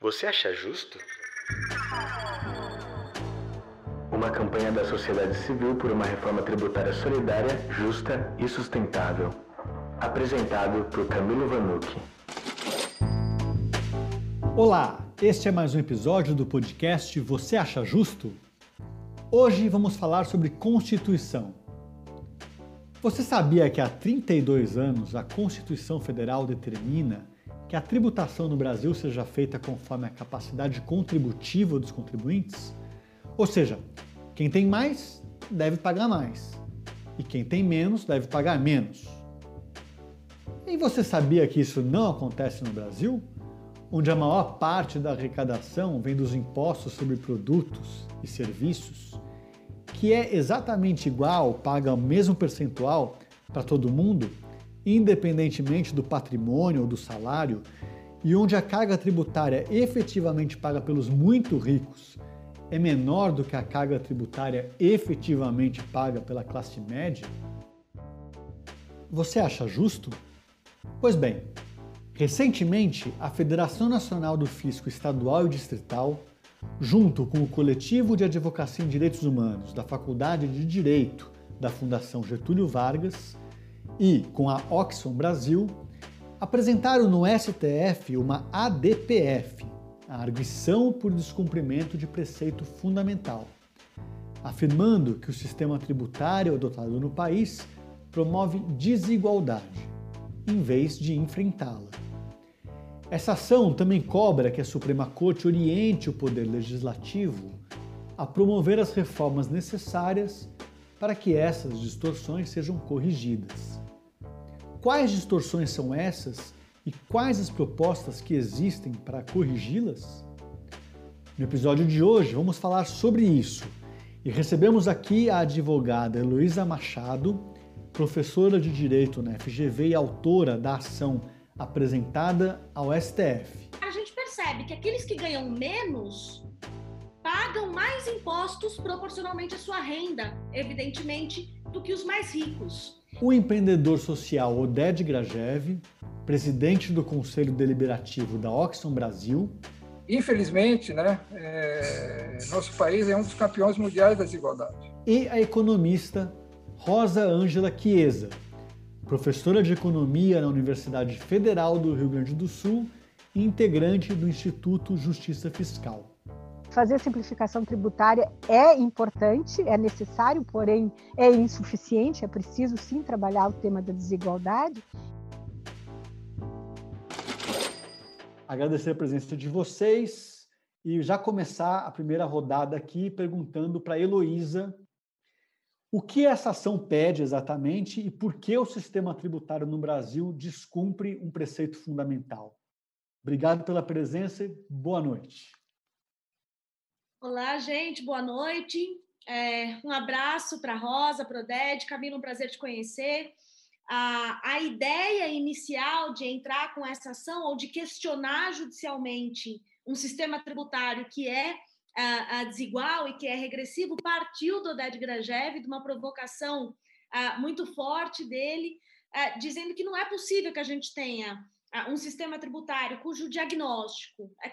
Você acha justo? Uma campanha da sociedade civil por uma reforma tributária solidária, justa e sustentável. Apresentado por Camilo Vanucci. Olá, este é mais um episódio do podcast Você Acha Justo? Hoje vamos falar sobre Constituição. Você sabia que há 32 anos a Constituição Federal determina que a tributação no Brasil seja feita conforme a capacidade contributiva dos contribuintes? Ou seja, quem tem mais deve pagar mais e quem tem menos deve pagar menos. E você sabia que isso não acontece no Brasil? Onde a maior parte da arrecadação vem dos impostos sobre produtos e serviços, que é exatamente igual, paga o mesmo percentual para todo mundo, independentemente do patrimônio ou do salário, e onde a carga tributária efetivamente paga pelos muito ricos é menor do que a carga tributária efetivamente paga pela classe média? Você acha justo? Pois bem, recentemente a Federação Nacional do Fisco Estadual e Distrital, junto com o Coletivo de Advocacia em Direitos Humanos da Faculdade de Direito da Fundação Getúlio Vargas, e com a Oxfam Brasil apresentaram no STF uma ADPF, a arguição por descumprimento de preceito fundamental, afirmando que o sistema tributário adotado no país promove desigualdade, em vez de enfrentá-la. Essa ação também cobra que a Suprema Corte oriente o Poder Legislativo a promover as reformas necessárias para que essas distorções sejam corrigidas. Quais distorções são essas e quais as propostas que existem para corrigi-las? No episódio de hoje vamos falar sobre isso e recebemos aqui a advogada Heloísa Machado, professora de Direito na FGV e autora da ação apresentada ao STF. A gente percebe que aqueles que ganham menos pagam mais impostos proporcionalmente à sua renda, evidentemente, do que os mais ricos o empreendedor social Oded Grajev, presidente do Conselho Deliberativo da Oxfam Brasil. Infelizmente, né, é, nosso país é um dos campeões mundiais da desigualdade. E a economista Rosa Ângela Chiesa, professora de Economia na Universidade Federal do Rio Grande do Sul e integrante do Instituto Justiça Fiscal fazer simplificação tributária é importante, é necessário, porém é insuficiente, é preciso sim trabalhar o tema da desigualdade. Agradecer a presença de vocês e já começar a primeira rodada aqui perguntando para Heloísa o que essa ação pede exatamente e por que o sistema tributário no Brasil descumpre um preceito fundamental. Obrigado pela presença e boa noite. Olá, gente, boa noite. É, um abraço para Rosa, para Oded, Camila, um prazer te conhecer. A, a ideia inicial de entrar com essa ação ou de questionar judicialmente um sistema tributário que é a, a desigual e que é regressivo partiu do Oded Grajev, de uma provocação a, muito forte dele, dizendo que não é possível que a gente tenha um sistema tributário cujo diagnóstico é,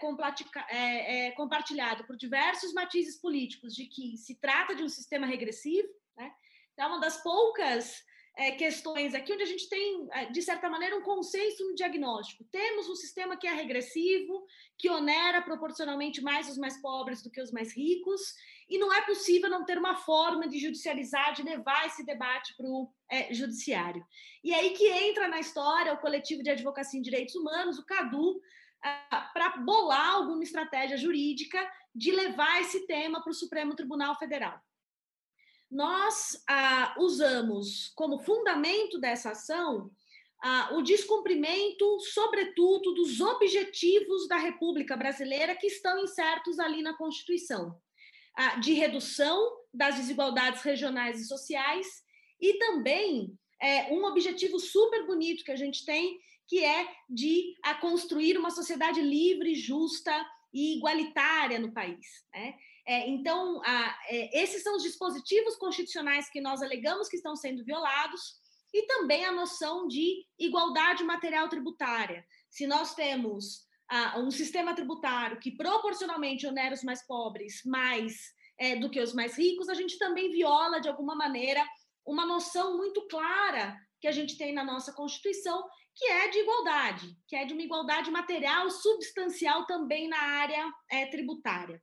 é, é, compartilhado por diversos matizes políticos de que se trata de um sistema regressivo, né? Então, é uma das poucas é, questões aqui onde a gente tem, de certa maneira, um consenso no diagnóstico. Temos um sistema que é regressivo, que onera proporcionalmente mais os mais pobres do que os mais ricos, e não é possível não ter uma forma de judicializar, de levar esse debate para o é, judiciário. E aí que entra na história o coletivo de advocacia em direitos humanos, o CADU, ah, para bolar alguma estratégia jurídica de levar esse tema para o Supremo Tribunal Federal nós ah, usamos como fundamento dessa ação ah, o descumprimento, sobretudo, dos objetivos da República Brasileira que estão incertos ali na Constituição, de redução das desigualdades regionais e sociais e também é, um objetivo super bonito que a gente tem, que é de a construir uma sociedade livre, justa e igualitária no país. Né? É, então, a, é, esses são os dispositivos constitucionais que nós alegamos que estão sendo violados e também a noção de igualdade material tributária. Se nós temos um sistema tributário que proporcionalmente onera os mais pobres mais é, do que os mais ricos, a gente também viola, de alguma maneira, uma noção muito clara que a gente tem na nossa Constituição, que é de igualdade, que é de uma igualdade material substancial também na área é, tributária.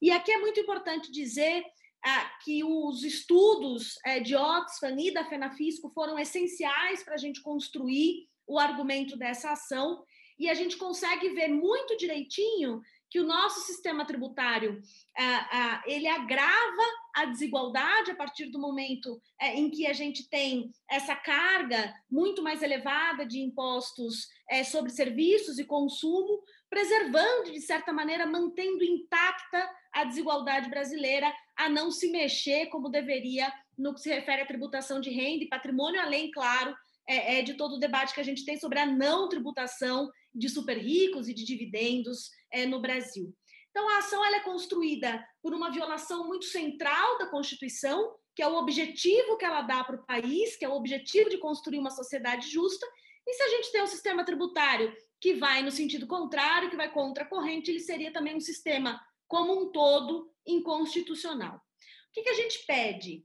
E aqui é muito importante dizer ah, que os estudos é, de Oxfam e da FENAFISCO foram essenciais para a gente construir o argumento dessa ação, e a gente consegue ver muito direitinho que o nosso sistema tributário ah, ah, ele agrava a desigualdade a partir do momento eh, em que a gente tem essa carga muito mais elevada de impostos eh, sobre serviços e consumo, preservando, de certa maneira, mantendo intacta a desigualdade brasileira a não se mexer como deveria no que se refere à tributação de renda e patrimônio, além, claro, é, de todo o debate que a gente tem sobre a não tributação de super ricos e de dividendos é, no Brasil. Então, a ação é construída por uma violação muito central da Constituição, que é o objetivo que ela dá para o país, que é o objetivo de construir uma sociedade justa. E se a gente tem um sistema tributário que vai no sentido contrário, que vai contra a corrente, ele seria também um sistema como um todo inconstitucional. O que, que a gente pede?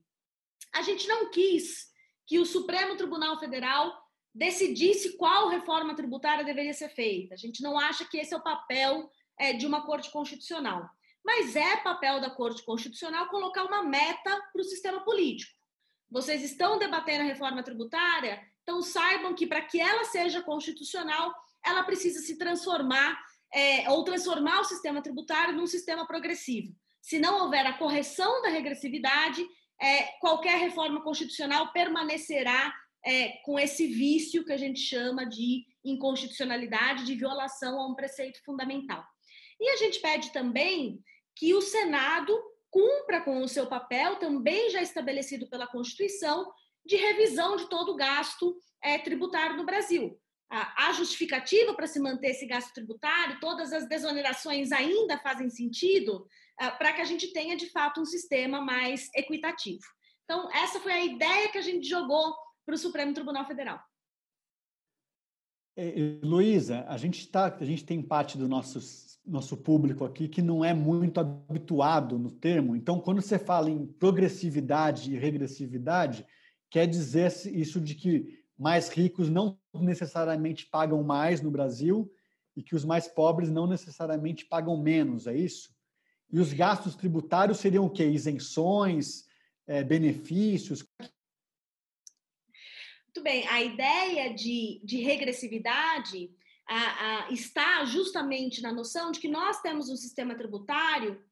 A gente não quis que o Supremo Tribunal Federal decidisse qual reforma tributária deveria ser feita. A gente não acha que esse é o papel é, de uma Corte Constitucional. Mas é papel da Corte Constitucional colocar uma meta para o sistema político. Vocês estão debatendo a reforma tributária, então saibam que para que ela seja constitucional, ela precisa se transformar é, ou transformar o sistema tributário num sistema progressivo. Se não houver a correção da regressividade, é, qualquer reforma constitucional permanecerá é, com esse vício que a gente chama de inconstitucionalidade, de violação a um preceito fundamental. E a gente pede também que o Senado cumpra com o seu papel, também já estabelecido pela Constituição, de revisão de todo o gasto é, tributário no Brasil. A, justificativa para se manter esse gasto tributário, todas as desonerações ainda fazem sentido, ah, para que a gente tenha, de fato, um sistema mais equitativo. Então, essa foi a ideia que a gente jogou para o Supremo Tribunal Federal. É, Luísa, a gente tá, a gente tem parte do nosso nosso público aqui que não é muito habituado no termo. Então, quando você fala em progressividade e regressividade, quer dizer isso de que mais ricos não necessariamente pagam mais no Brasil e que os mais pobres não necessariamente pagam menos, é isso? E os gastos tributários seriam o quê? Isenções, é, benefícios? Muito bem, a ideia de, de regressividade a, a, está justamente na noção de que nós temos um sistema tributário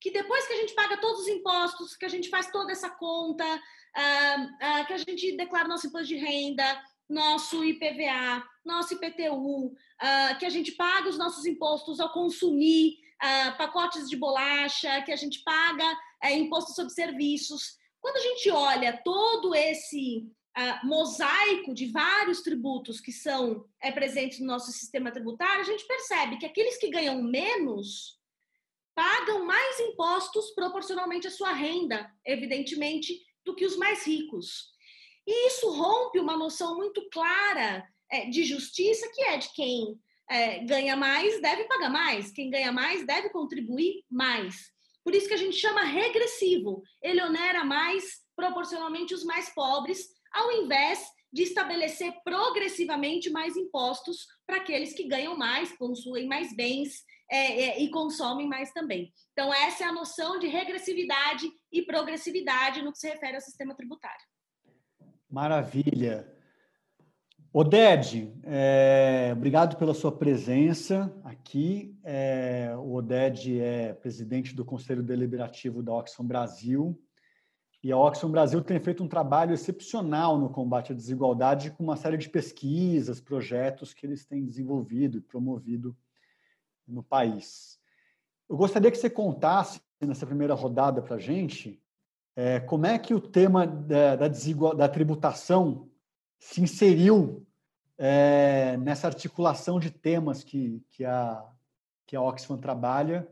que depois que a gente paga todos os impostos, que a gente faz toda essa conta, uh, uh, que a gente declara nosso imposto de renda, nosso IPVA, nosso IPTU, ah, que a gente paga os nossos impostos ao consumir pacotes de bolacha, que a gente paga uh, imposto sobre serviços. Quando a gente olha todo esse uh, mosaico de vários tributos que são é, presentes no nosso sistema tributário, a gente percebe que aqueles que ganham menos pagam mais impostos proporcionalmente à sua renda, evidentemente, do que os mais ricos. E isso rompe uma noção muito clara é, de justiça, que é de quem é, ganha mais deve pagar mais, quem ganha mais deve contribuir mais. Por isso que a gente chama regressivo. Ele onera mais proporcionalmente os mais pobres, ao invés de estabelecer progressivamente mais impostos para aqueles que ganham mais, possuem mais bens é, é, e consomem mais também. Então, essa é a noção de regressividade e progressividade no que se refere ao sistema tributário. Maravilha. Oded, é, obrigado pela sua presença aqui. É, o Oded é presidente do Conselho Deliberativo da Oxfam Brasil. E a Oxfam Brasil tem feito um trabalho excepcional no combate à desigualdade com uma série de pesquisas, projetos que eles têm desenvolvido e promovido no país. Eu gostaria que você contasse nessa primeira rodada para a gente é, como é que o tema da, da, da tributação se inseriu é, nessa articulação de temas que, que, a, que a Oxfam trabalha,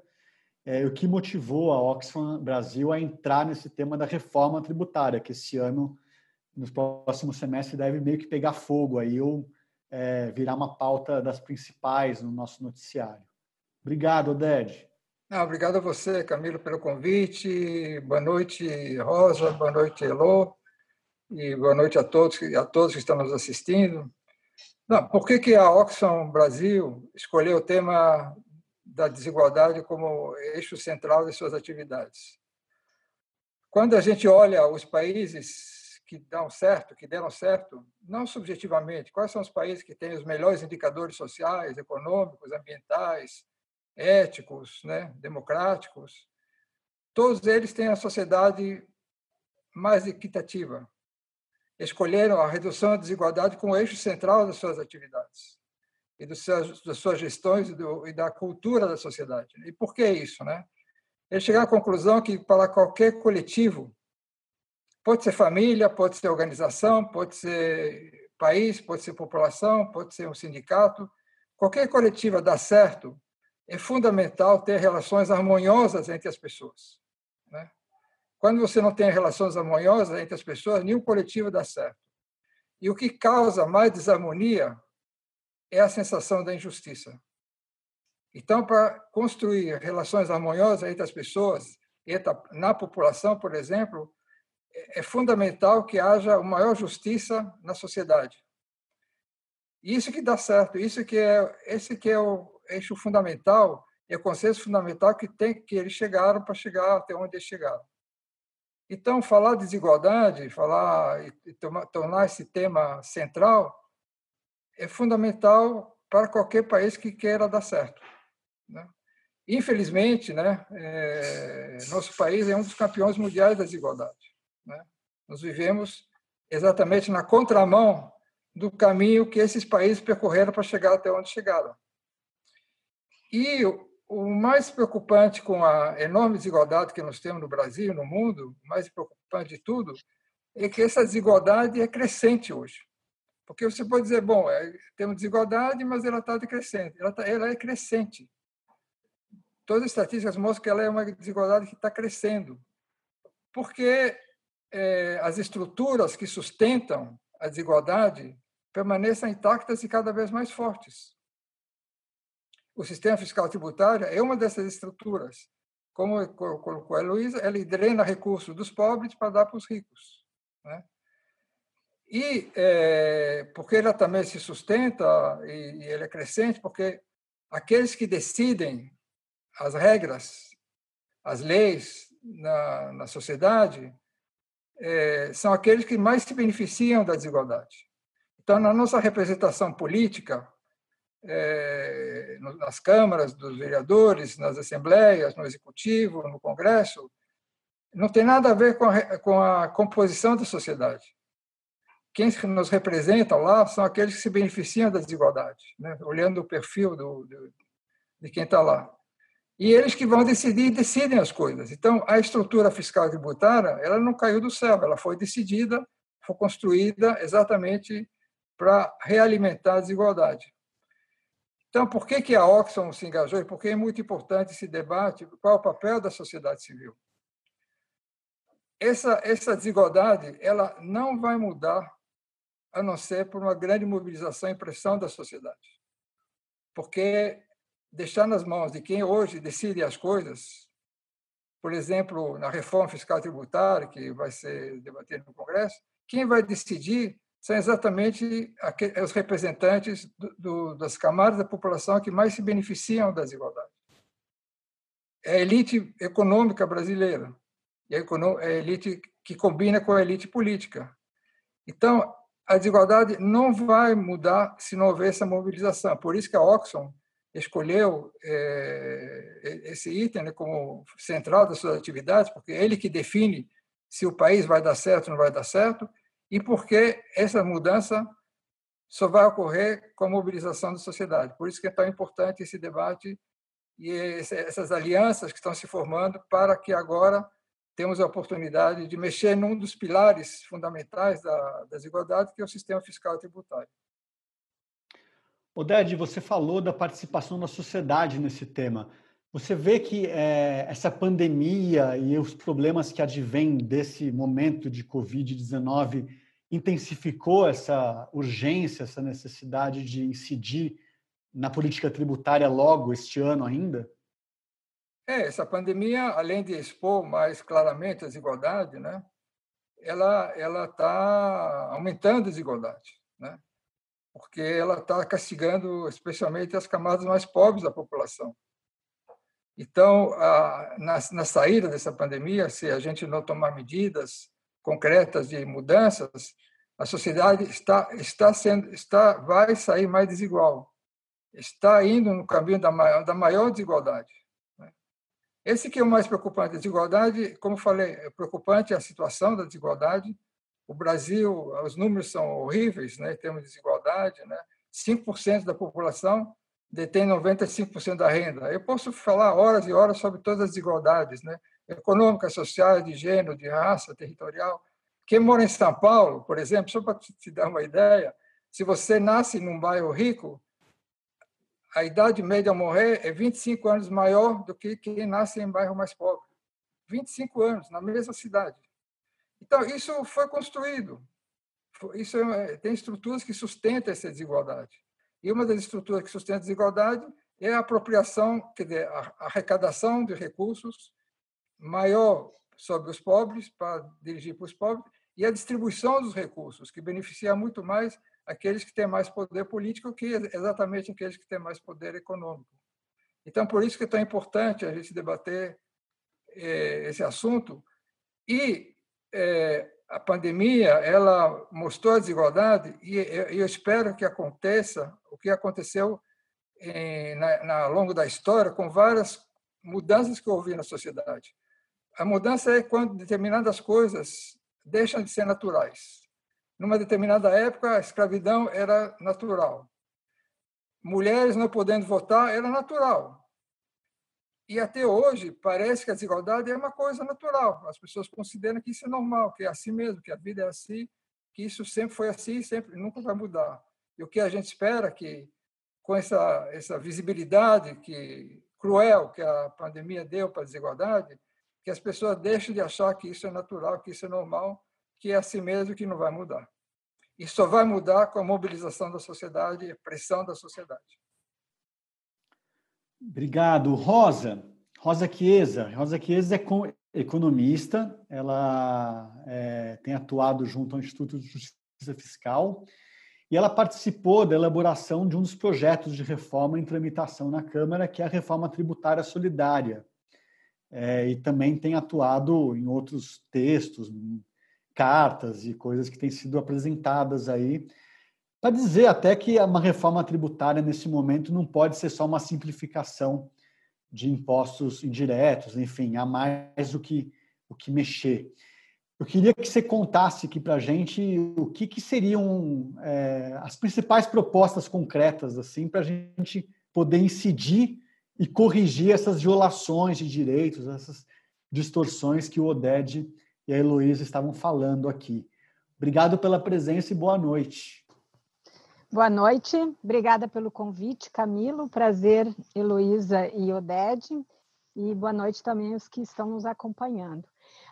é, o que motivou a Oxfam Brasil a entrar nesse tema da reforma tributária, que esse ano, nos próximos semestres, deve meio que pegar fogo aí, ou é, virar uma pauta das principais no nosso noticiário. Obrigado, Oded. Ah, obrigado a você, Camilo, pelo convite. Boa noite, Rosa. Boa noite, Elô. E boa noite a todos, a todos que estão nos assistindo. Não, por que, que a Oxfam Brasil escolheu o tema da desigualdade como eixo central de suas atividades? Quando a gente olha os países que dão certo, que deram certo, não subjetivamente, quais são os países que têm os melhores indicadores sociais, econômicos, ambientais, éticos, né, democráticos, todos eles têm a sociedade mais equitativa. Escolheram a redução da desigualdade como eixo central das suas atividades e das suas gestões e, do, e da cultura da sociedade. E por que isso, né? Eles chegaram à conclusão que para qualquer coletivo, pode ser família, pode ser organização, pode ser país, pode ser população, pode ser um sindicato, qualquer coletiva dá certo é fundamental ter relações harmoniosas entre as pessoas. Né? Quando você não tem relações harmoniosas entre as pessoas, nenhum coletivo dá certo. E o que causa mais desarmonia é a sensação da injustiça. Então, para construir relações harmoniosas entre as pessoas, na população, por exemplo, é fundamental que haja uma maior justiça na sociedade. Isso que dá certo, isso que é esse que é o eixo fundamental e o consenso fundamental que tem que eles chegaram para chegar até onde eles chegaram. Então, falar de desigualdade, falar e tornar esse tema central é fundamental para qualquer país que queira dar certo. Né? Infelizmente, né, é, nosso país é um dos campeões mundiais da desigualdade. Né? Nós vivemos exatamente na contramão do caminho que esses países percorreram para chegar até onde chegaram. E o mais preocupante com a enorme desigualdade que nós temos no Brasil no mundo, mais preocupante de tudo, é que essa desigualdade é crescente hoje. Porque você pode dizer, bom, é, temos desigualdade, mas ela está decrescente. Ela, tá, ela é crescente. Todas as estatísticas mostram que ela é uma desigualdade que está crescendo. Porque é, as estruturas que sustentam a desigualdade permaneçam intactas e cada vez mais fortes o sistema fiscal tributário é uma dessas estruturas. Como colocou a Heloísa, ele drena recursos dos pobres para dar para os ricos. Né? E é, porque ela também se sustenta e, e ele é crescente, porque aqueles que decidem as regras, as leis na, na sociedade, é, são aqueles que mais se beneficiam da desigualdade. Então, na nossa representação política, é, nas câmaras dos vereadores, nas assembleias, no executivo, no Congresso, não tem nada a ver com a, com a composição da sociedade. Quem nos representam lá são aqueles que se beneficiam da desigualdade, né? olhando o perfil do, do, de quem está lá. E eles que vão decidir e decidem as coisas. Então, a estrutura fiscal tributária ela não caiu do céu, ela foi decidida, foi construída exatamente para realimentar a desigualdade. Então, por que, que a Oxfam se engajou e por que é muito importante esse debate? Qual é o papel da sociedade civil? Essa, essa desigualdade ela não vai mudar a não ser por uma grande mobilização e pressão da sociedade. Porque deixar nas mãos de quem hoje decide as coisas, por exemplo, na reforma fiscal tributária, que vai ser debatida no Congresso, quem vai decidir são exatamente os representantes do, do, das camadas da população que mais se beneficiam da desigualdade. É a elite econômica brasileira, e a elite que combina com a elite política. Então, a desigualdade não vai mudar se não houver essa mobilização. Por isso que a Oxfam escolheu é, esse item né, como central das suas atividades, porque é ele que define se o país vai dar certo ou não vai dar certo, e porque essa mudança só vai ocorrer com a mobilização da sociedade. Por isso que é tão importante esse debate e essas alianças que estão se formando para que agora temos a oportunidade de mexer num dos pilares fundamentais da desigualdade, que é o sistema fiscal e tributário. Oded, você falou da participação da sociedade nesse tema. Você vê que é, essa pandemia e os problemas que advêm desse momento de Covid-19 intensificou essa urgência, essa necessidade de incidir na política tributária logo este ano ainda? É, essa pandemia, além de expor mais claramente a desigualdade, né, ela ela está aumentando a desigualdade, né, porque ela está castigando especialmente as camadas mais pobres da população. Então, a, na, na saída dessa pandemia, se a gente não tomar medidas concretas de mudanças, a sociedade está está sendo está vai sair mais desigual, está indo no caminho da maior, da maior desigualdade. Esse que é o mais preocupante, a desigualdade, como falei, é preocupante a situação da desigualdade. O Brasil, os números são horríveis, né, em termos de desigualdade, né? 5% da população detém 95% da renda. Eu posso falar horas e horas sobre todas as desigualdades, né? econômicas, sociais, de gênero, de raça, territorial. Quem mora em São Paulo, por exemplo, só para te dar uma ideia, se você nasce num bairro rico, a idade média a morrer é 25 anos maior do que quem nasce em bairro mais pobre. 25 anos, na mesma cidade. Então, isso foi construído. Isso é, tem estruturas que sustentam essa desigualdade. E uma das estruturas que sustenta a desigualdade é a apropriação, quer dizer, a arrecadação de recursos maior sobre os pobres, para dirigir para os pobres, e a distribuição dos recursos, que beneficia muito mais aqueles que têm mais poder político que exatamente aqueles que têm mais poder econômico. Então, por isso que é tão importante a gente debater eh, esse assunto. E eh, a pandemia ela mostrou a desigualdade e eu espero que aconteça o que aconteceu em, na, na, ao longo da história com várias mudanças que houve na sociedade. A mudança é quando determinadas coisas deixam de ser naturais. Numa determinada época, a escravidão era natural. Mulheres não podendo votar era natural. E até hoje parece que a desigualdade é uma coisa natural. As pessoas consideram que isso é normal, que é assim mesmo, que a vida é assim, que isso sempre foi assim sempre nunca vai mudar. E o que a gente espera que com essa essa visibilidade que cruel que a pandemia deu para a desigualdade, que as pessoas deixem de achar que isso é natural, que isso é normal, que é assim mesmo que não vai mudar. Isso só vai mudar com a mobilização da sociedade e pressão da sociedade. Obrigado. Rosa, Rosa Chiesa. Rosa Chiesa é economista, ela é, tem atuado junto ao Instituto de Justiça Fiscal e ela participou da elaboração de um dos projetos de reforma em tramitação na Câmara, que é a reforma tributária solidária. É, e também tem atuado em outros textos, cartas e coisas que têm sido apresentadas aí para dizer até que uma reforma tributária nesse momento não pode ser só uma simplificação de impostos indiretos, enfim, há mais do que o que mexer. Eu queria que você contasse aqui para a gente o que, que seriam é, as principais propostas concretas assim para a gente poder incidir e corrigir essas violações de direitos, essas distorções que o Oded e a Heloísa estavam falando aqui. Obrigado pela presença e boa noite. Boa noite, obrigada pelo convite, Camilo. Prazer, Heloísa e Oded. E boa noite também aos que estão nos acompanhando.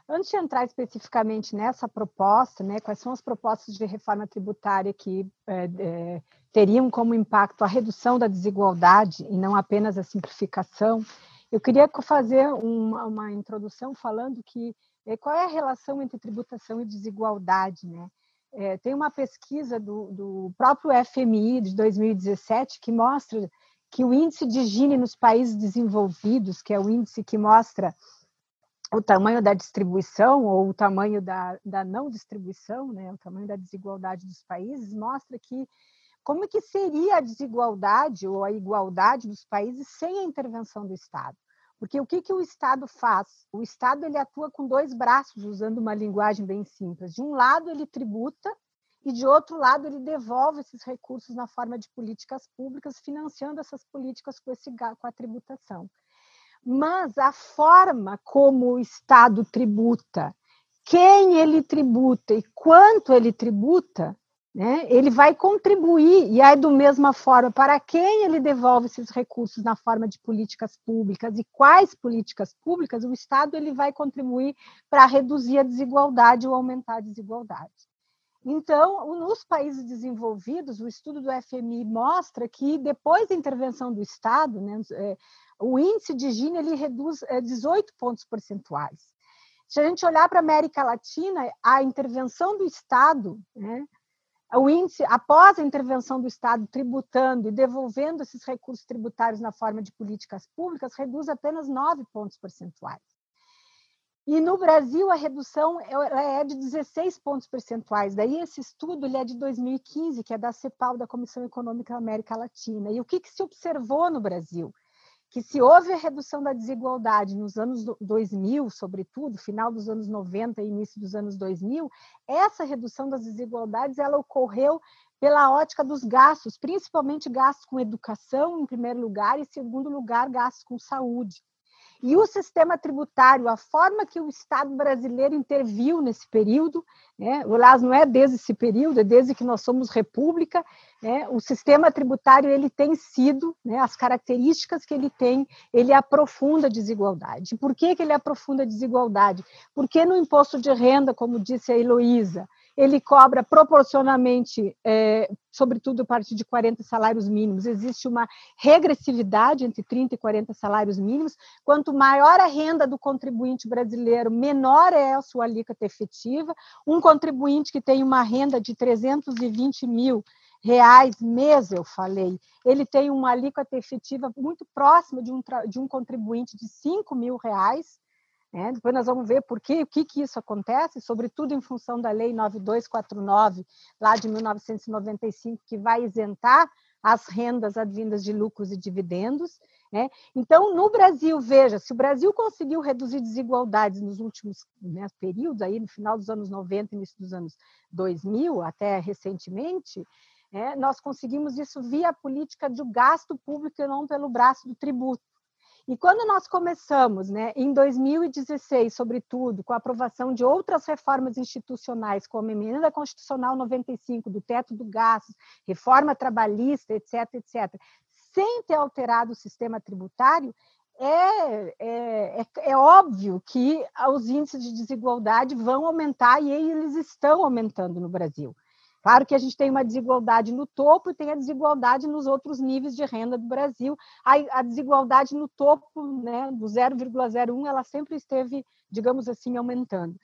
Antes de entrar especificamente nessa proposta, né, quais são as propostas de reforma tributária que é, é, teriam como impacto a redução da desigualdade e não apenas a simplificação, eu queria fazer uma, uma introdução falando que qual é a relação entre tributação e desigualdade, né? É, tem uma pesquisa do, do próprio FMI de 2017 que mostra que o índice de Gini nos países desenvolvidos, que é o índice que mostra o tamanho da distribuição ou o tamanho da, da não distribuição, né, o tamanho da desigualdade dos países, mostra que como que seria a desigualdade ou a igualdade dos países sem a intervenção do Estado. Porque o que, que o Estado faz? O Estado ele atua com dois braços, usando uma linguagem bem simples. De um lado, ele tributa, e de outro lado, ele devolve esses recursos na forma de políticas públicas, financiando essas políticas com, esse, com a tributação. Mas a forma como o Estado tributa, quem ele tributa e quanto ele tributa, né? ele vai contribuir, e aí, do mesma forma, para quem ele devolve esses recursos na forma de políticas públicas e quais políticas públicas, o Estado ele vai contribuir para reduzir a desigualdade ou aumentar a desigualdade. Então, nos países desenvolvidos, o estudo do FMI mostra que depois da intervenção do Estado, né, é, o índice de Gini ele reduz 18 é, pontos percentuais. Se a gente olhar para a América Latina, a intervenção do Estado, né, o índice, após a intervenção do Estado tributando e devolvendo esses recursos tributários na forma de políticas públicas, reduz apenas 9 pontos percentuais. E no Brasil, a redução é de 16 pontos percentuais. Daí, esse estudo ele é de 2015, que é da CEPAL, da Comissão Econômica da América Latina. E o que, que se observou no Brasil? Que se houve a redução da desigualdade nos anos 2000, sobretudo, final dos anos 90 e início dos anos 2000, essa redução das desigualdades ela ocorreu pela ótica dos gastos, principalmente gastos com educação, em primeiro lugar, e, em segundo lugar, gastos com saúde. E o sistema tributário, a forma que o Estado brasileiro interviu nesse período, né, aliás, não é desde esse período, é desde que nós somos república, né, o sistema tributário ele tem sido, né, as características que ele tem, ele aprofunda a desigualdade. Por que, que ele aprofunda a desigualdade? Porque no imposto de renda, como disse a Heloísa, ele cobra proporcionalmente, é, sobretudo a partir de 40 salários mínimos. Existe uma regressividade entre 30 e 40 salários mínimos. Quanto maior a renda do contribuinte brasileiro, menor é a sua alíquota efetiva. Um contribuinte que tem uma renda de 320 mil reais mês, eu falei, ele tem uma alíquota efetiva muito próxima de um, de um contribuinte de 5 mil reais. É, depois nós vamos ver por que, o que, que isso acontece, sobretudo em função da Lei 9249, lá de 1995, que vai isentar as rendas advindas de lucros e dividendos. Né? Então, no Brasil, veja, se o Brasil conseguiu reduzir desigualdades nos últimos né, períodos, aí no final dos anos 90, início dos anos 2000, até recentemente, é, nós conseguimos isso via política de gasto público e não pelo braço do tributo. E quando nós começamos, né, em 2016, sobretudo, com a aprovação de outras reformas institucionais, como a emenda constitucional 95, do teto do gasto, reforma trabalhista, etc., etc., sem ter alterado o sistema tributário, é, é, é, é, óbvio que os índices de desigualdade vão aumentar e eles estão aumentando no Brasil. Claro que a gente tem uma desigualdade no topo e tem a desigualdade nos outros níveis de renda do Brasil. A, a desigualdade no topo, né, do 0,01, ela sempre esteve, digamos assim, aumentando.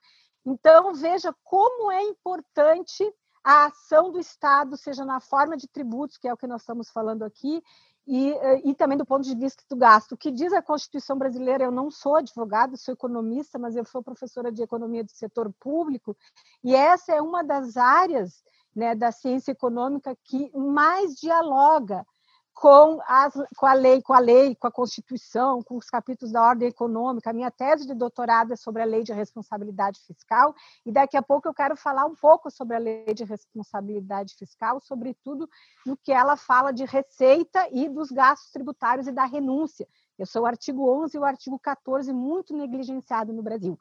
Então, veja como é importante a ação do Estado, seja na forma de tributos, que é o que nós estamos falando aqui, e, e, também do ponto de vista do gasto. O que diz a Constituição brasileira, eu não sou advogada, sou economista, mas eu sou professora de economia do setor público, e essa é uma das áreas né, da ciência econômica que mais dialoga com, as, com a lei, com a lei, com a Constituição, com os capítulos da ordem econômica. A minha tese de doutorado é sobre a lei de responsabilidade fiscal, e daqui a pouco eu quero falar um pouco sobre a lei de responsabilidade fiscal, sobretudo no que ela fala de receita e dos gastos tributários e da renúncia. Eu sou o artigo 11 e o artigo 14, muito negligenciado no Brasil.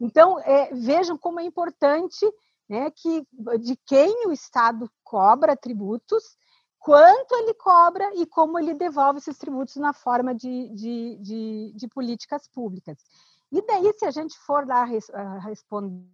Então, é, vejam como é importante né, que, de quem o Estado cobra tributos, quanto ele cobra e como ele devolve esses tributos na forma de, de, de, de políticas públicas. E daí, se a gente for lá responder,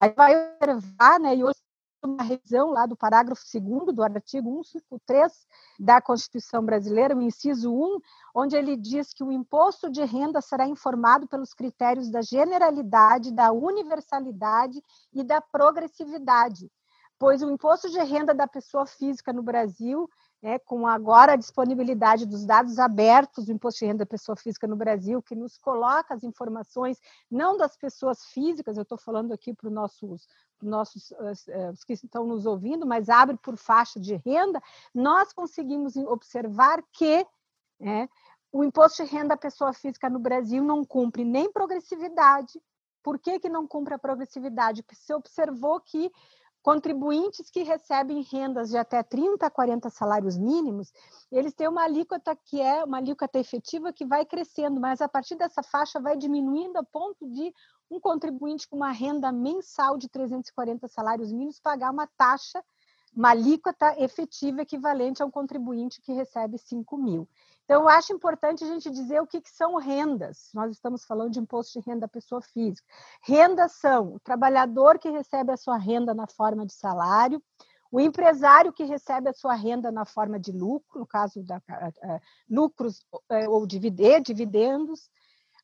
aí vai observar, né, e hoje uma revisão lá do parágrafo 2 do artigo 153 da Constituição Brasileira, o inciso 1, onde ele diz que o imposto de renda será informado pelos critérios da generalidade, da universalidade e da progressividade, pois o imposto de renda da pessoa física no Brasil é, com agora a disponibilidade dos dados abertos do Imposto de Renda da Pessoa Física no Brasil, que nos coloca as informações, não das pessoas físicas, eu estou falando aqui para os nossos, nossos os que estão nos ouvindo, mas abre por faixa de renda, nós conseguimos observar que é, o imposto de renda da pessoa física no Brasil não cumpre nem progressividade. Por que, que não cumpre a progressividade? Porque se observou que Contribuintes que recebem rendas de até 30 a 40 salários mínimos, eles têm uma alíquota que é uma alíquota efetiva que vai crescendo, mas a partir dessa faixa vai diminuindo a ponto de um contribuinte com uma renda mensal de 340 salários mínimos pagar uma taxa uma alíquota efetiva equivalente a um contribuinte que recebe 5 mil. Então, eu acho importante a gente dizer o que, que são rendas. Nós estamos falando de imposto de renda da pessoa física. Rendas são o trabalhador que recebe a sua renda na forma de salário, o empresário que recebe a sua renda na forma de lucro, no caso da uh, lucros uh, ou dividendos,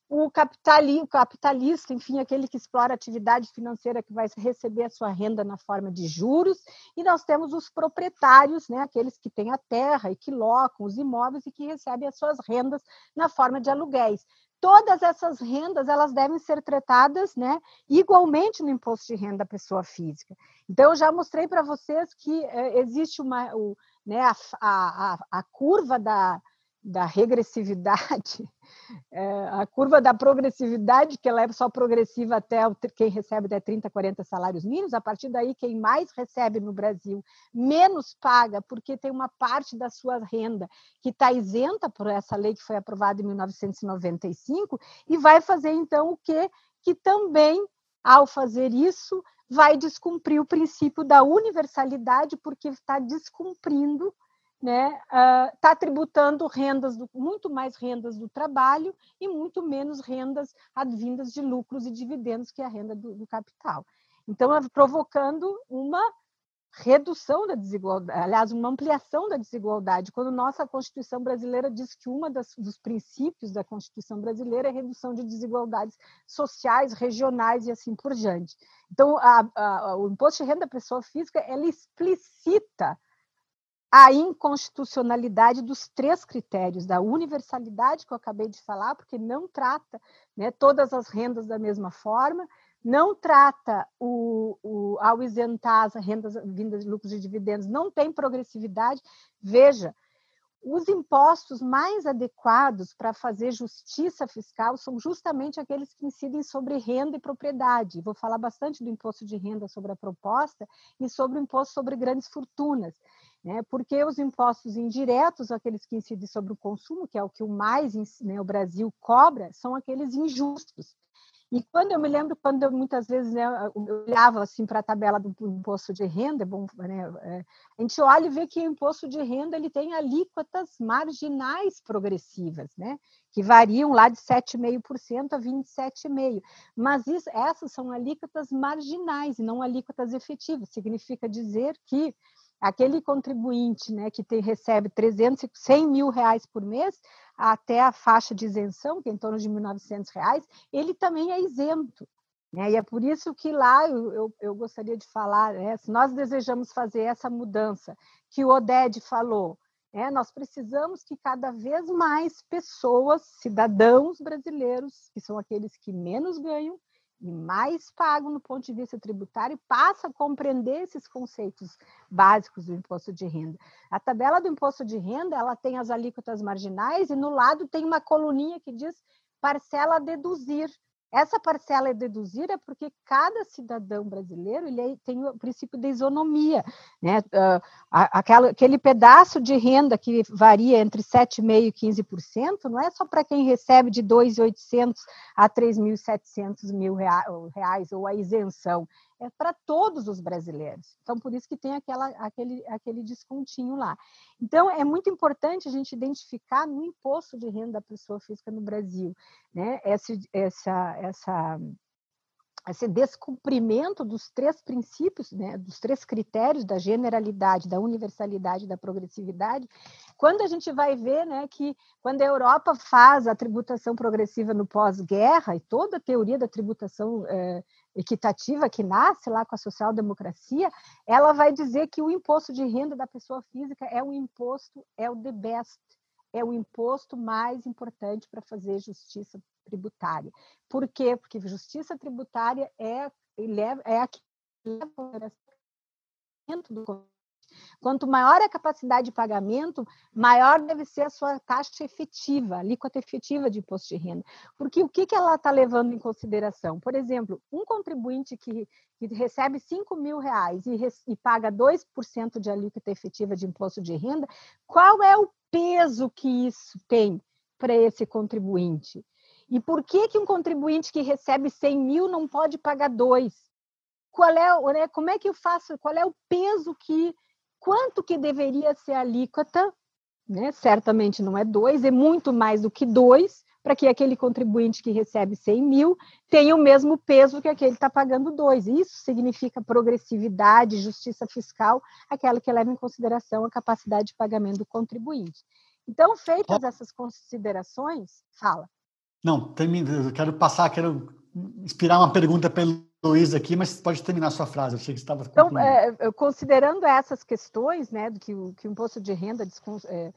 o, capitali, o capitalista, enfim, aquele que explora atividade financeira que vai receber a sua renda na forma de juros, e nós temos os proprietários, né, aqueles que têm a terra e que locam os imóveis e que recebem as suas rendas na forma de aluguéis. Todas essas rendas elas devem ser tratadas né, igualmente no imposto de renda da pessoa física. Então, eu já mostrei para vocês que é, existe uma, o, né, a, a, a curva da, da regressividade, é, a curva da progressividade, que ela é só progressiva até quem recebe até 30, 40 salários mínimos, a partir daí quem mais recebe no Brasil menos paga, porque tem uma parte da sua renda que está isenta por essa lei que foi aprovada em 1995, e vai fazer então o quê? Que também, ao fazer isso, vai descumprir o princípio da universalidade, porque está descumprindo né, está ah, uh, tributando rendas do, muito mais rendas do trabalho e muito menos rendas advindas de lucros e dividendos, que é a renda do, do capital. Então, é provocando uma redução da desigualdade, aliás, uma ampliação da desigualdade, quando nossa Constituição brasileira diz que um dos princípios da Constituição brasileira é redução de desigualdades sociais, regionais e assim por diante. Então, a, a, o imposto de renda da pessoa física, ela explicita a inconstitucionalidade dos três critérios, da universalidade, que eu acabei de falar, porque não trata né, todas as rendas da mesma forma, não trata, o, o, ao isentar as rendas vindas de lucros e dividendos, não tem progressividade. Veja, os impostos mais adequados para fazer justiça fiscal são justamente aqueles que incidem sobre renda e propriedade. Vou falar bastante do imposto de renda sobre a proposta e sobre o imposto sobre grandes fortunas né? porque os impostos indiretos, aqueles que incidem sobre o consumo, que é o que o mais né, o Brasil cobra, são aqueles injustos. E quando eu me lembro, quando eu, muitas vezes né, eu olhava assim para a tabela do imposto de renda, bom, né, é, a gente olha e vê que o imposto de renda ele tem alíquotas marginais progressivas, né, que variam lá de 7,5% a 27,5%. Mas isso, essas são alíquotas marginais e não alíquotas efetivas. Significa dizer que aquele contribuinte né, que tem, recebe 300, 100 mil reais por mês, até a faixa de isenção, que é em torno de 1.900 reais, ele também é isento. Né? E é por isso que lá eu, eu, eu gostaria de falar, né, se nós desejamos fazer essa mudança que o Oded falou, né, nós precisamos que cada vez mais pessoas, cidadãos brasileiros, que são aqueles que menos ganham, e mais pagam no ponto de vista tributário passa a compreender esses conceitos básicos do imposto de renda. A tabela do imposto de renda ela tem as alíquotas marginais e no lado tem uma coluninha que diz parcela a deduzir. Essa parcela é deduzida porque cada cidadão brasileiro ele é, tem o princípio da isonomia. Né? Uh, aquela, aquele pedaço de renda que varia entre 7,5% e 15%, não é só para quem recebe de 2.800 a 3.700 mil reais, ou a isenção, é para todos os brasileiros. Então, por isso que tem aquela, aquele, aquele descontinho lá. Então, é muito importante a gente identificar no imposto de renda da pessoa física no Brasil, né? Essa, essa, essa esse descumprimento dos três princípios, né, dos três critérios da generalidade, da universalidade, da progressividade, quando a gente vai ver né, que quando a Europa faz a tributação progressiva no pós-guerra e toda a teoria da tributação é, equitativa que nasce lá com a social-democracia, ela vai dizer que o imposto de renda da pessoa física é o imposto, é o the best, é o imposto mais importante para fazer justiça tributária. Por quê? Porque justiça tributária é, é a que leva do Quanto maior a capacidade de pagamento, maior deve ser a sua taxa efetiva, a alíquota efetiva de imposto de renda. Porque o que, que ela está levando em consideração? Por exemplo, um contribuinte que, que recebe 5 mil reais e, e paga 2% de alíquota efetiva de imposto de renda, qual é o peso que isso tem para esse contribuinte? E por que, que um contribuinte que recebe 100 mil não pode pagar dois? Qual é, né, como é que eu faço? Qual é o peso que quanto que deveria ser a alíquota, né? certamente não é dois, é muito mais do que dois, para que aquele contribuinte que recebe 100 mil tenha o mesmo peso que aquele que está pagando dois. Isso significa progressividade, justiça fiscal, aquela que leva em consideração a capacidade de pagamento do contribuinte. Então, feitas essas considerações, fala. Não, termina, eu quero passar, quero inspirar uma pergunta para Luiz aqui, mas pode terminar a sua frase. Eu achei que estava. Então, é, considerando essas questões, né, do que o, que o imposto de renda é,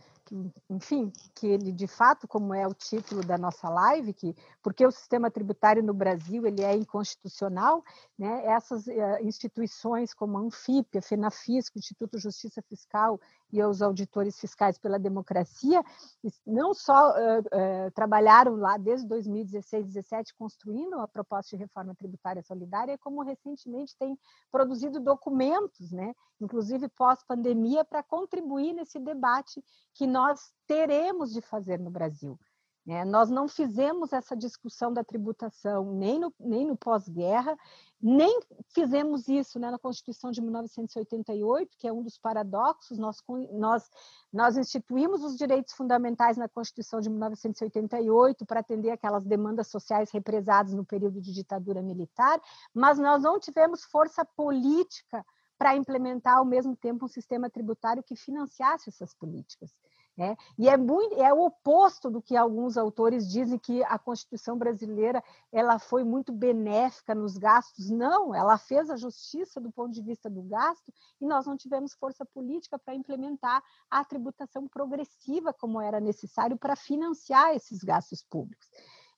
enfim, que ele de fato, como é o título da nossa live, que porque o sistema tributário no Brasil ele é inconstitucional, né? Essas uh, instituições como a Anfip, a FENAFISC, o Instituto de Justiça Fiscal e os auditores fiscais pela democracia, não só uh, uh, trabalharam lá desde 2016, 2017 construindo a proposta de reforma tributária solidária, como recentemente têm produzido documentos, né? Inclusive pós-pandemia, para contribuir nesse debate que nós nós teremos de fazer no Brasil. Né? Nós não fizemos essa discussão da tributação nem no, nem no pós-guerra, nem fizemos isso né, na Constituição de 1988, que é um dos paradoxos. Nós, nós, nós instituímos os direitos fundamentais na Constituição de 1988 para atender aquelas demandas sociais represadas no período de ditadura militar, mas nós não tivemos força política para implementar ao mesmo tempo um sistema tributário que financiasse essas políticas. Né? E é, muito, é o oposto do que alguns autores dizem que a Constituição brasileira ela foi muito benéfica nos gastos. Não, ela fez a justiça do ponto de vista do gasto e nós não tivemos força política para implementar a tributação progressiva como era necessário para financiar esses gastos públicos.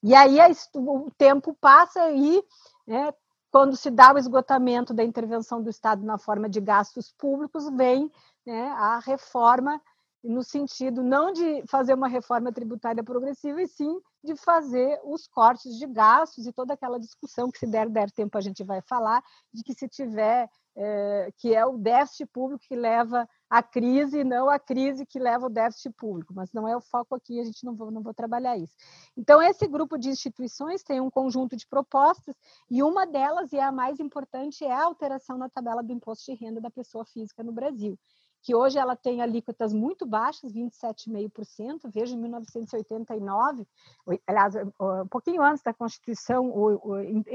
E aí o tempo passa e né, quando se dá o esgotamento da intervenção do Estado na forma de gastos públicos, vem né, a reforma no sentido não de fazer uma reforma tributária progressiva, e sim de fazer os cortes de gastos e toda aquela discussão que, se der, der tempo, a gente vai falar, de que se tiver, é, que é o déficit público que leva à crise, e não a crise que leva ao déficit público, mas não é o foco aqui, a gente não vou, não vou trabalhar isso. Então, esse grupo de instituições tem um conjunto de propostas, e uma delas, e a mais importante, é a alteração na tabela do imposto de renda da pessoa física no Brasil que hoje ela tem alíquotas muito baixas, 27,5%. Veja, em 1989, aliás, um pouquinho antes da Constituição,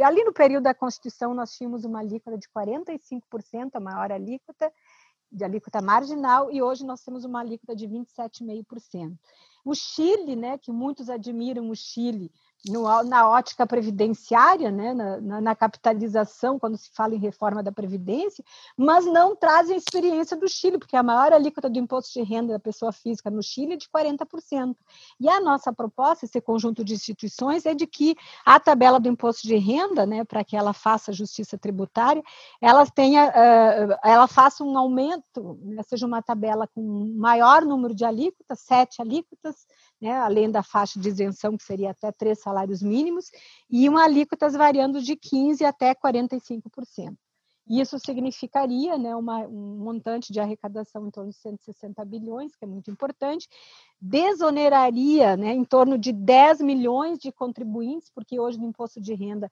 ali no período da Constituição, nós tínhamos uma alíquota de 45%, a maior alíquota, de alíquota marginal, e hoje nós temos uma alíquota de 27,5%. O Chile, né, que muitos admiram o Chile, no, na ótica previdenciária, né, na, na, na, capitalização, quando se fala em reforma da Previdência, mas não trazem a experiência do Chile, porque a maior alíquota do imposto de renda da pessoa física no Chile é de 40%. E a nossa proposta, esse conjunto de instituições, é de que a tabela do imposto de renda, né, para que ela faça justiça tributária, ela, tenha, uh, ela faça um aumento, né, seja uma tabela com maior número de alíquotas, sete alíquotas, né, além da faixa de isenção, que seria até três salários mínimos, e uma alíquotas variando de 15% até 45%. Isso significaria né, uma, um montante de arrecadação em torno de 160 bilhões, que é muito importante, desoneraria né, em torno de 10 milhões de contribuintes, porque hoje no imposto de renda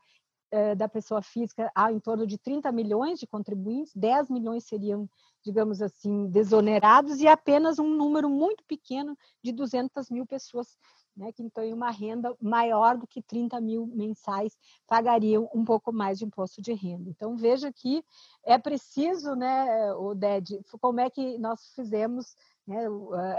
da pessoa física há em torno de 30 milhões de contribuintes, 10 milhões seriam digamos assim, desonerados e apenas um número muito pequeno de 200 mil pessoas né, que então uma renda maior do que 30 mil mensais pagariam um pouco mais de imposto de renda. Então veja que é preciso, né, o como é que nós fizemos né,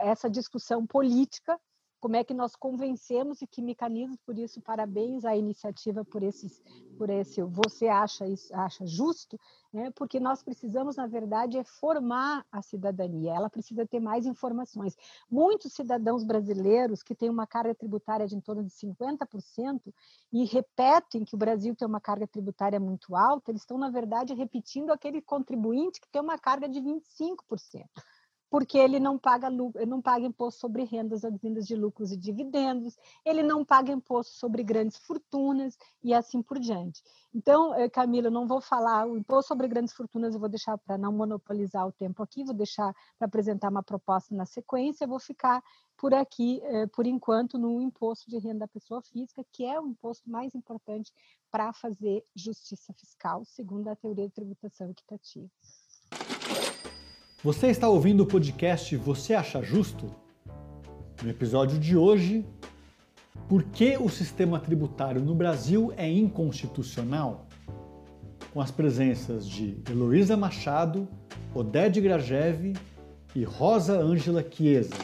essa discussão política como é que nós convencemos e que mecanismos, por isso, parabéns à iniciativa por, esses, por esse, você acha isso, acha justo, né? porque nós precisamos, na verdade, é formar a cidadania, ela precisa ter mais informações. Muitos cidadãos brasileiros que têm uma carga tributária de em torno de 50% e repetem que o Brasil tem uma carga tributária muito alta, eles estão, na verdade, repetindo aquele contribuinte que tem uma carga de 25% porque ele não paga não paga imposto sobre rendas advindas de lucros e dividendos, ele não paga imposto sobre grandes fortunas e assim por diante. Então, eh, Camila, eu não vou falar o imposto sobre grandes fortunas, eu vou deixar para não monopolizar o tempo aqui, vou deixar para apresentar uma proposta na sequência, vou ficar por aqui, eh, por enquanto, no imposto de renda da pessoa física, que é o imposto mais importante para fazer justiça fiscal, segundo a teoria de tributação equitativa. Você está ouvindo o podcast Você Acha Justo? No episódio de hoje, por que o sistema tributário no Brasil é inconstitucional? Com as presenças de Heloísa Machado, Oded Grajev e Rosa Ângela Chiesa.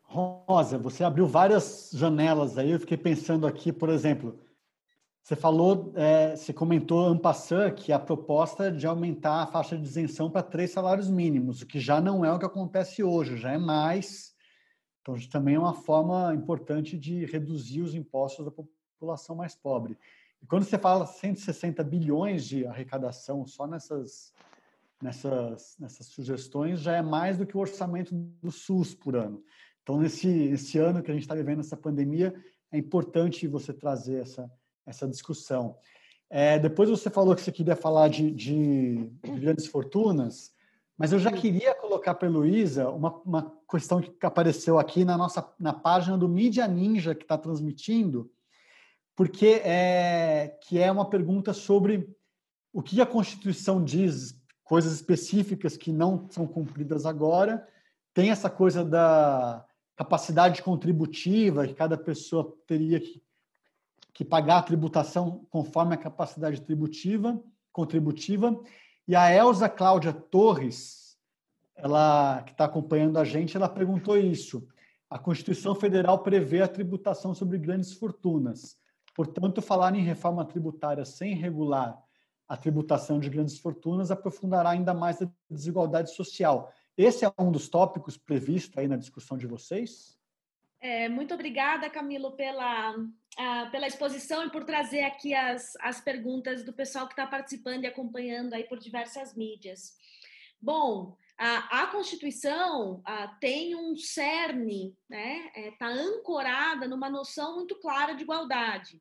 Rosa, você abriu várias janelas aí, eu fiquei pensando aqui, por exemplo, você falou, é, você comentou ampassant que a proposta de aumentar a faixa de isenção para três salários mínimos, o que já não é o que acontece hoje, já é mais. Então, também é uma forma importante de reduzir os impostos da população mais pobre. E quando você fala 160 bilhões de arrecadação só nessas, nessas, nessas sugestões, já é mais do que o orçamento do SUS por ano. Então, nesse, nesse ano que a gente está vivendo essa pandemia, é importante você trazer essa essa discussão. É, depois você falou que você queria falar de, de, de grandes fortunas, mas eu já queria colocar para Luísa uma, uma questão que apareceu aqui na nossa na página do Mídia Ninja que está transmitindo, porque é que é uma pergunta sobre o que a Constituição diz, coisas específicas que não são cumpridas agora. Tem essa coisa da capacidade contributiva que cada pessoa teria que que pagar a tributação conforme a capacidade tributiva, contributiva. E a Elza Cláudia Torres, ela que está acompanhando a gente, ela perguntou isso. A Constituição Federal prevê a tributação sobre grandes fortunas. Portanto, falar em reforma tributária sem regular a tributação de grandes fortunas aprofundará ainda mais a desigualdade social. Esse é um dos tópicos previstos aí na discussão de vocês? É, muito obrigada, Camilo, pela, uh, pela exposição e por trazer aqui as, as perguntas do pessoal que está participando e acompanhando aí por diversas mídias. Bom, a, a Constituição uh, tem um cerne, né? Está é, tá ancorada numa noção muito clara de igualdade.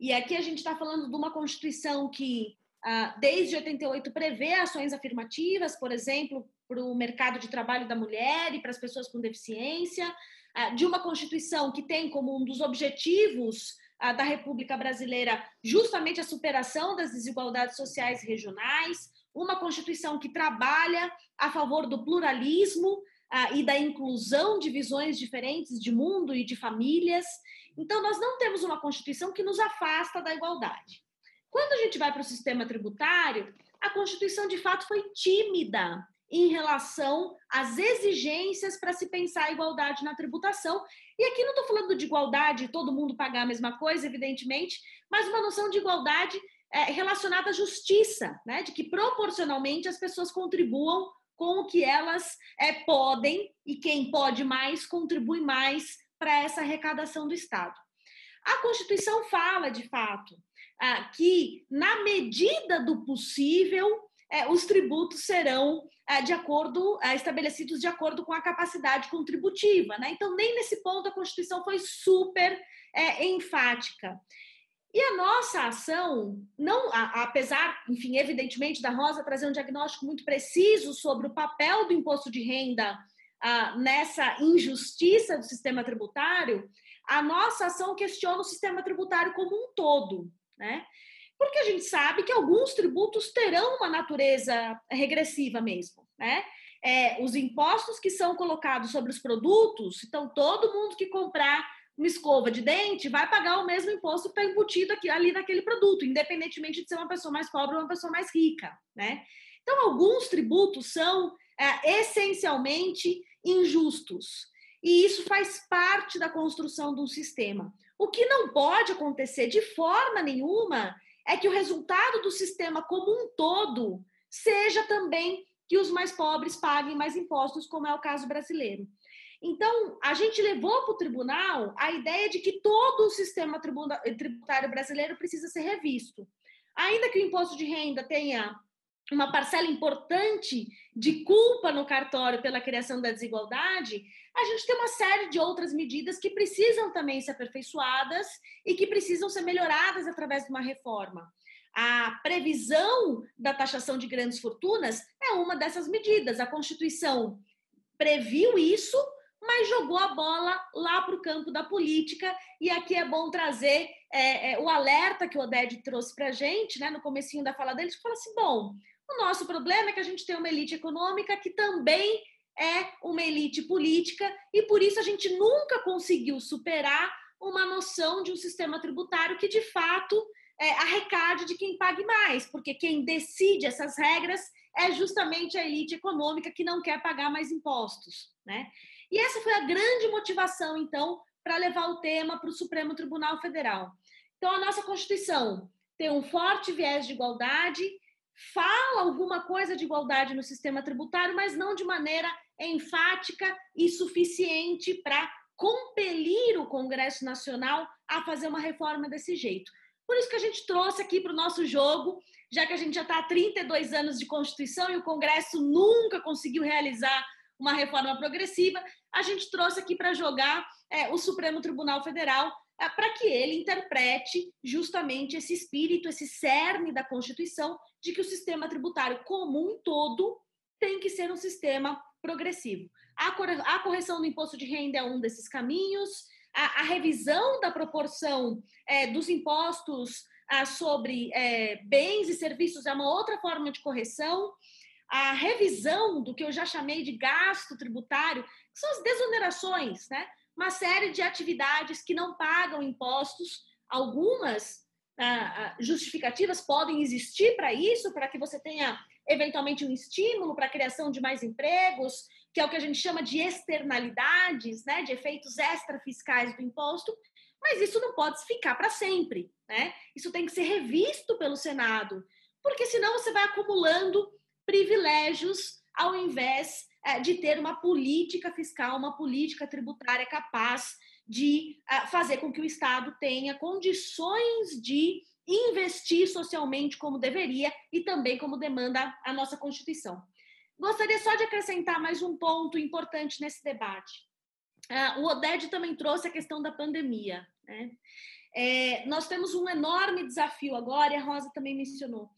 E aqui a gente está falando de uma Constituição que, uh, desde 88, prevê ações afirmativas, por exemplo, para o mercado de trabalho da mulher e para as pessoas com deficiência, ah, de uma Constituição que tem como um dos objetivos da República Brasileira justamente a superação das desigualdades sociais regionais, uma Constituição que trabalha a favor do pluralismo e da inclusão de visões diferentes de mundo e de famílias. Então, nós não temos uma Constituição que nos afasta da igualdade. Quando a gente vai para o sistema tributário, a Constituição de fato foi tímida em relação às exigências para se pensar a igualdade na tributação. E aqui não estou falando de igualdade, todo mundo pagar a mesma coisa, evidentemente, mas uma noção de igualdade é, relacionada à justiça, né? de que proporcionalmente as pessoas contribuam com o que elas é, podem e quem pode mais contribui mais para essa arrecadação do Estado. A Constituição fala, de fato, ah, que, na medida do possível, os tributos serão é, de acordo é, estabelecidos de acordo com a capacidade contributiva, né? Então nem nesse ponto a Constituição foi super é, enfática. E a nossa ação, não, a, apesar, enfim, evidentemente, da Rosa trazer um diagnóstico muito preciso sobre o papel do imposto de renda ah, nessa injustiça do sistema tributário, a nossa ação questiona o sistema tributário como um todo, né? Porque a gente sabe que alguns tributos terão uma natureza regressiva mesmo, né? É, os impostos que são colocados sobre os produtos, então todo mundo que comprar uma escova de dente vai pagar o mesmo imposto que está embutido aqui, ali naquele produto, independentemente de ser uma pessoa mais pobre ou uma pessoa mais rica, né? Então, alguns tributos são é, essencialmente injustos, e isso faz parte da construção de um sistema. O que não pode acontecer de forma nenhuma é que o resultado do sistema como um todo seja também que os mais pobres paguem mais impostos, como é o caso brasileiro. Então, a gente levou para o tribunal a ideia de que todo o sistema tributário brasileiro precisa ser revisto. Ainda que o imposto de renda tenha uma parcela importante de culpa no cartório pela criação da desigualdade, a gente tem uma série de outras medidas que precisam também ser aperfeiçoadas e que precisam ser melhoradas através de uma reforma. A previsão da taxação de grandes fortunas é uma dessas medidas. A Constituição previu isso, mas jogou a bola lá para o campo da política. E aqui é bom trazer é, é, o alerta que o Oded trouxe para a gente, né, no comecinho da fala dele, que fala assim, bom, O nosso problema é que a gente tem uma elite econômica que também é uma elite política e por isso a gente nunca conseguiu superar uma noção de um sistema tributário que de fato é, arrecade de quem pague mais, porque quem decide essas regras é justamente a elite econômica que não quer pagar mais impostos, né? E essa foi a grande motivação, então, para levar o tema para o Supremo Tribunal Federal. Então, a nossa Constituição tem um forte viés de igualdade, fala alguma coisa de igualdade no sistema tributário, mas não de maneira enfática e suficiente para compelir o Congresso Nacional a fazer uma reforma desse jeito. Por isso que a gente trouxe aqui para o nosso jogo, já que a gente já está há 32 anos de Constituição e o Congresso nunca conseguiu realizar uma reforma progressiva, a gente trouxe aqui para jogar é, o Supremo Tribunal Federal para que ele interprete justamente esse espírito, esse cerne da Constituição, de que o sistema tributário como um todo tem que ser um sistema progressivo. A correção do imposto de renda é um desses caminhos, a, a revisão da proporção é, dos impostos a, sobre é, bens e serviços é uma outra forma de correção. A revisão do que eu já chamei de gasto tributário, que são as desonerações, né? Uma série de atividades que não pagam impostos, algumas ah, justificativas podem existir para isso, para que você tenha eventualmente um estímulo para a criação de mais empregos, que é o que a gente chama de externalidades, né, de efeitos extrafiscais do imposto, mas isso não pode ficar para sempre, né? Isso tem que ser revisto pelo Senado, porque senão você vai acumulando privilégios ao invés de ter uma política fiscal, uma política tributária capaz de é, fazer com que o Estado tenha condições de investir socialmente como deveria e também como demanda a nossa Constituição. Gostaria só de acrescentar mais um ponto importante nesse debate. Uh, o Oded também trouxe a questão da pandemia. Né? É, nós temos um enorme desafio agora, e a Rosa também mencionou,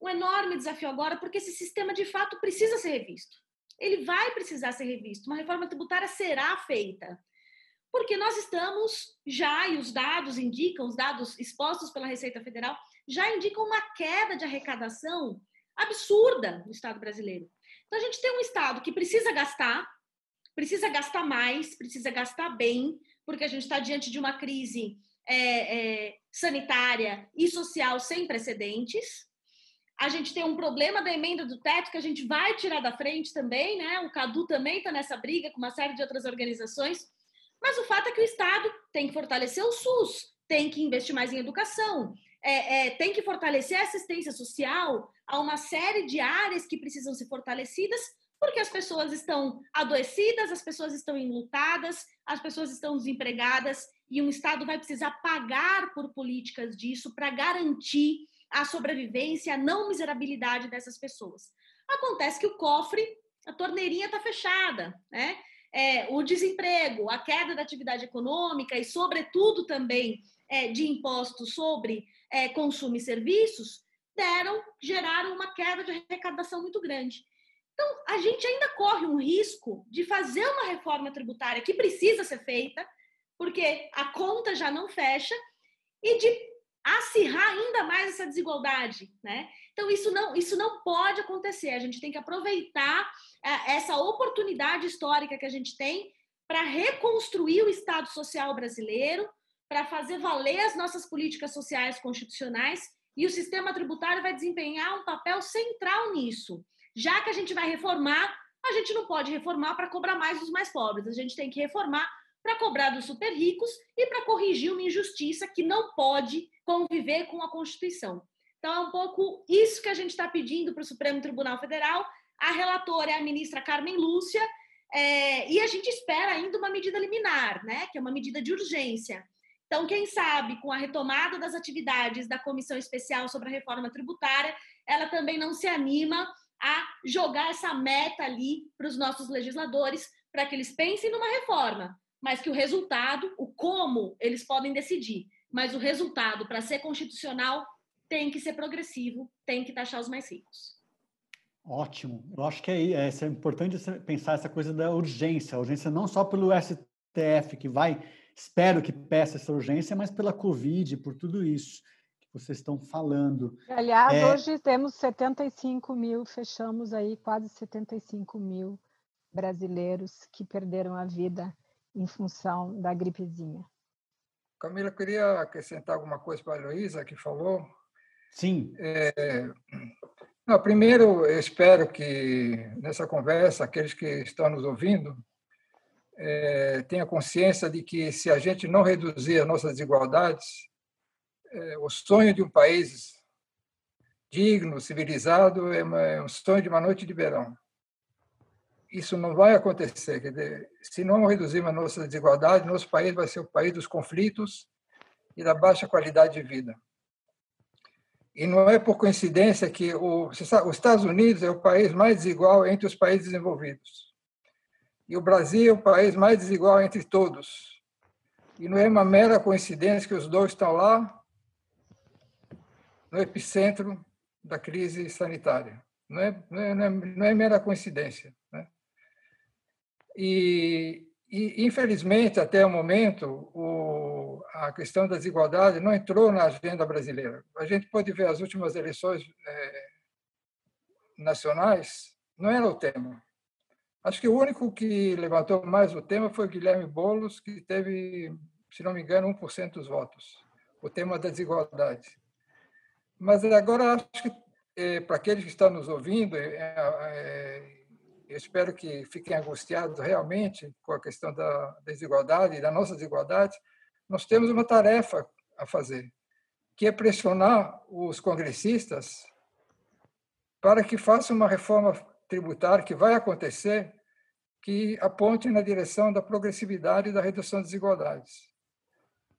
um enorme desafio agora, porque esse sistema de fato precisa ser revisto. Ele vai precisar ser revisto. Uma reforma tributária será feita. Porque nós estamos já, e os dados indicam, os dados expostos pela Receita Federal, já indicam uma queda de arrecadação absurda no Estado brasileiro. Então, a gente tem um Estado que precisa gastar, precisa gastar mais, precisa gastar bem, porque a gente está diante de uma crise é, é, sanitária e social sem precedentes. A gente tem um problema da emenda do teto que a gente vai tirar da frente também, né? O Cadu também está nessa briga com uma série de outras organizações. Mas o fato é que o Estado tem que fortalecer o SUS, tem que investir mais em educação, é, é, tem que fortalecer a assistência social, há uma série de áreas que precisam ser fortalecidas, porque as pessoas estão adoecidas, as pessoas estão enlutadas, as pessoas estão desempregadas, e um Estado vai precisar pagar por políticas disso para garantir a sobrevivência, a não miserabilidade dessas pessoas. Acontece que o cofre, a torneirinha está fechada, né? É, o desemprego, a queda da atividade econômica e, sobretudo, também é, de impostos sobre é, consumo e serviços, deram, geraram uma queda de arrecadação muito grande. Então, a gente ainda corre um risco de fazer uma reforma tributária que precisa ser feita, porque a conta já não fecha, e de acirrar ainda mais essa desigualdade, né? Então isso não isso não pode acontecer. A gente tem que aproveitar é, essa oportunidade histórica que a gente tem para reconstruir o Estado Social brasileiro, para fazer valer as nossas políticas sociais constitucionais e o sistema tributário vai desempenhar um papel central nisso. Já que a gente vai reformar, a gente não pode reformar para cobrar mais dos mais pobres. A gente tem que reformar para cobrar dos super ricos e para corrigir uma injustiça que não pode conviver com a Constituição. Então, é um pouco isso que a gente está pedindo para o Supremo Tribunal Federal. A relatora é a ministra Carmen Lúcia, é, e a gente espera ainda uma medida liminar, né, que é uma medida de urgência. Então, quem sabe, com a retomada das atividades da Comissão Especial sobre a Reforma Tributária, ela também não se anima a jogar essa meta ali para os nossos legisladores, para que eles pensem numa reforma, mas que o resultado, o como, eles podem decidir. Mas o resultado, para ser constitucional, tem que ser progressivo, tem que taxar os mais ricos. Ótimo. Eu acho que é, é, é importante pensar essa coisa da urgência. A urgência não só pelo STF, que vai, espero que peça essa urgência, mas pela Covid, por tudo isso. vocês estão falando. Aliás, é... hoje temos 75 mil, fechamos aí quase 75 mil brasileiros que perderam a vida em função da gripezinha. Camila, eu queria acrescentar alguma coisa para a Heloísa, que falou. Sim. É... Não, primeiro, eu espero que nessa conversa, aqueles que estão nos ouvindo, é, tenham consciência de que se a gente não reduzir as nossas desigualdades, é, o sonho de um país digno, civilizado, é, uma, é um sonho de uma noite de verão. Isso não vai acontecer. Dizer, se não reduzirmos a nossa desigualdade, nosso país vai ser o país dos conflitos e da baixa qualidade de vida. E não é por coincidência que o, os Estados Unidos é o país mais desigual entre os países desenvolvidos. E o Brasil é o país mais desigual entre todos. E não é uma mera coincidência que os dois estão lá no epicentro da crise sanitária. Não é, não é, não é, é mera coincidência. Né? E, e, infelizmente, até o momento, o, a questão da desigualdade não entrou na agenda brasileira. A gente pode ver as últimas eleições é, nacionais, não era o tema. Acho que o único que levantou mais o tema foi Guilherme Boulos, que teve, se não me engano, 1% dos votos. O tema da desigualdade. Mas agora acho que é, para aqueles que estão nos ouvindo, é, é, eu espero que fiquem angustiados realmente com a questão da desigualdade, da nossa desigualdade. Nós temos uma tarefa a fazer, que é pressionar os congressistas para que façam uma reforma tributária que vai acontecer, que aponte na direção da progressividade e da redução das desigualdades.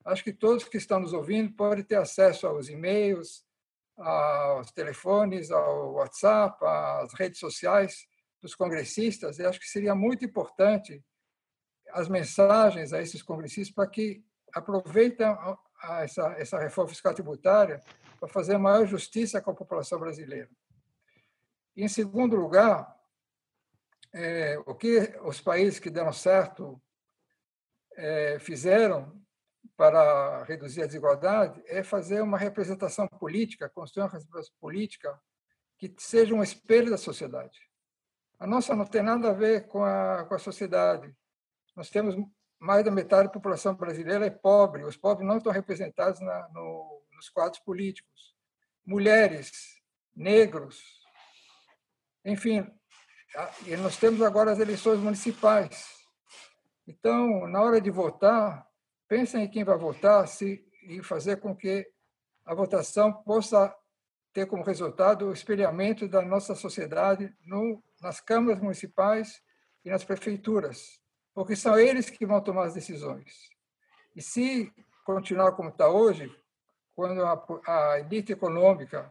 Acho que todos que estão nos ouvindo podem ter acesso aos e-mails, aos telefones, ao WhatsApp, às redes sociais dos congressistas, e acho que seria muito importante as mensagens a esses congressistas para que aproveitem essa, essa reforma fiscal tributária para fazer maior justiça com a população brasileira. E, em segundo lugar, é, o que os países que deram certo é, fizeram para reduzir a desigualdade é fazer uma representação política, construir uma representação política que seja um espelho da sociedade. A nossa não tem nada a ver com a, com a sociedade. Nós temos mais da metade da população brasileira é pobre. Os pobres não estão representados na, no, nos quadros políticos. Mulheres, negros, enfim. E nós temos agora as eleições municipais. Então, na hora de votar, pensem em quem vai votar se, e fazer com que a votação possa ter como resultado o espelhamento da nossa sociedade no, nas câmaras municipais e nas prefeituras, porque são eles que vão tomar as decisões. E se continuar como está hoje, quando a, a elite econômica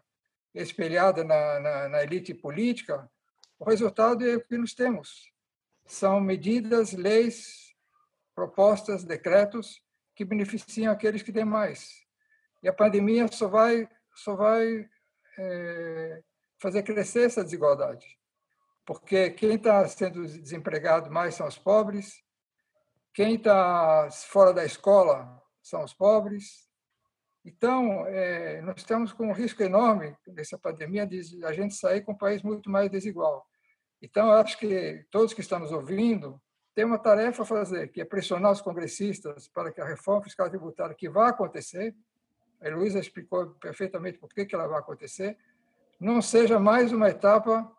é espelhada na, na, na elite política, o resultado é o que nós temos. São medidas, leis, propostas, decretos que beneficiam aqueles que têm mais. E a pandemia só vai, só vai é, fazer crescer essa desigualdade. Porque quem está sendo desempregado mais são os pobres, quem está fora da escola são os pobres. Então, é, nós estamos com um risco enorme nessa pandemia de a gente sair com um país muito mais desigual. Então, eu acho que todos que estão nos ouvindo tem uma tarefa a fazer, que é pressionar os congressistas para que a reforma fiscal tributária que vai acontecer, a Heloísa explicou perfeitamente por que ela vai acontecer, não seja mais uma etapa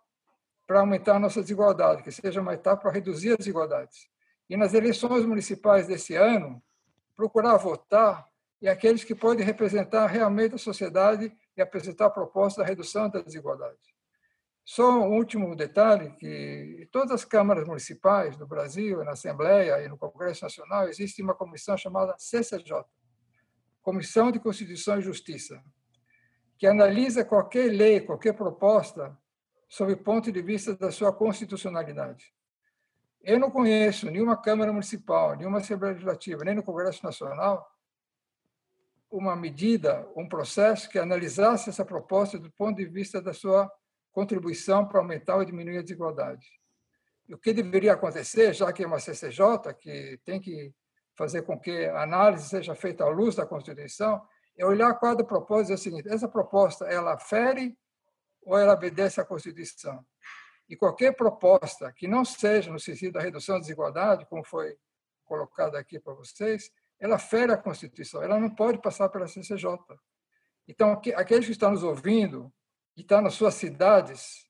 para aumentar a nossa desigualdade, que seja uma etapa para reduzir as desigualdades. E nas eleições municipais desse ano, procurar votar e aqueles que podem representar realmente a sociedade e apresentar propostas da redução da desigualdade. Só um último detalhe, que todas as câmaras municipais do Brasil, na Assembleia e no Congresso Nacional, existe uma comissão chamada CCJ, Comissão de Constituição e Justiça, que analisa qualquer lei, qualquer proposta, sob o ponto de vista da sua constitucionalidade. Eu não conheço nenhuma Câmara Municipal, nenhuma Assembleia Legislativa, nem no Congresso Nacional, uma medida, um processo que analisasse essa proposta do ponto de vista da sua contribuição para aumentar ou diminuir a desigualdade. E o que deveria acontecer, já que é uma CCJ que tem que fazer com que a análise seja feita à luz da Constituição, é olhar cada proposta e dizer o seguinte: essa proposta ela fere ou ela obedece à Constituição? E qualquer proposta que não seja no sentido da redução da desigualdade, como foi colocado aqui para vocês, ela fere a Constituição, ela não pode passar pela CCJ. Então, aqueles que estão nos ouvindo, que estão nas suas cidades,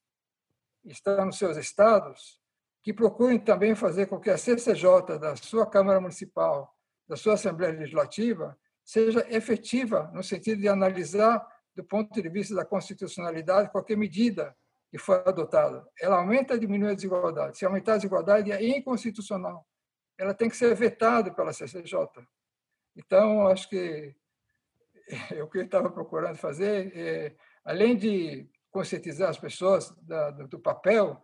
estão nos seus estados, que procurem também fazer com que a CCJ da sua Câmara Municipal, da sua Assembleia Legislativa, seja efetiva no sentido de analisar, do ponto de vista da constitucionalidade, qualquer medida que for adotada. Ela aumenta ou diminui a desigualdade. Se aumentar a desigualdade, é inconstitucional. Ela tem que ser vetada pela CCJ. Então, acho que o que eu estava procurando fazer, é, além de conscientizar as pessoas da, do papel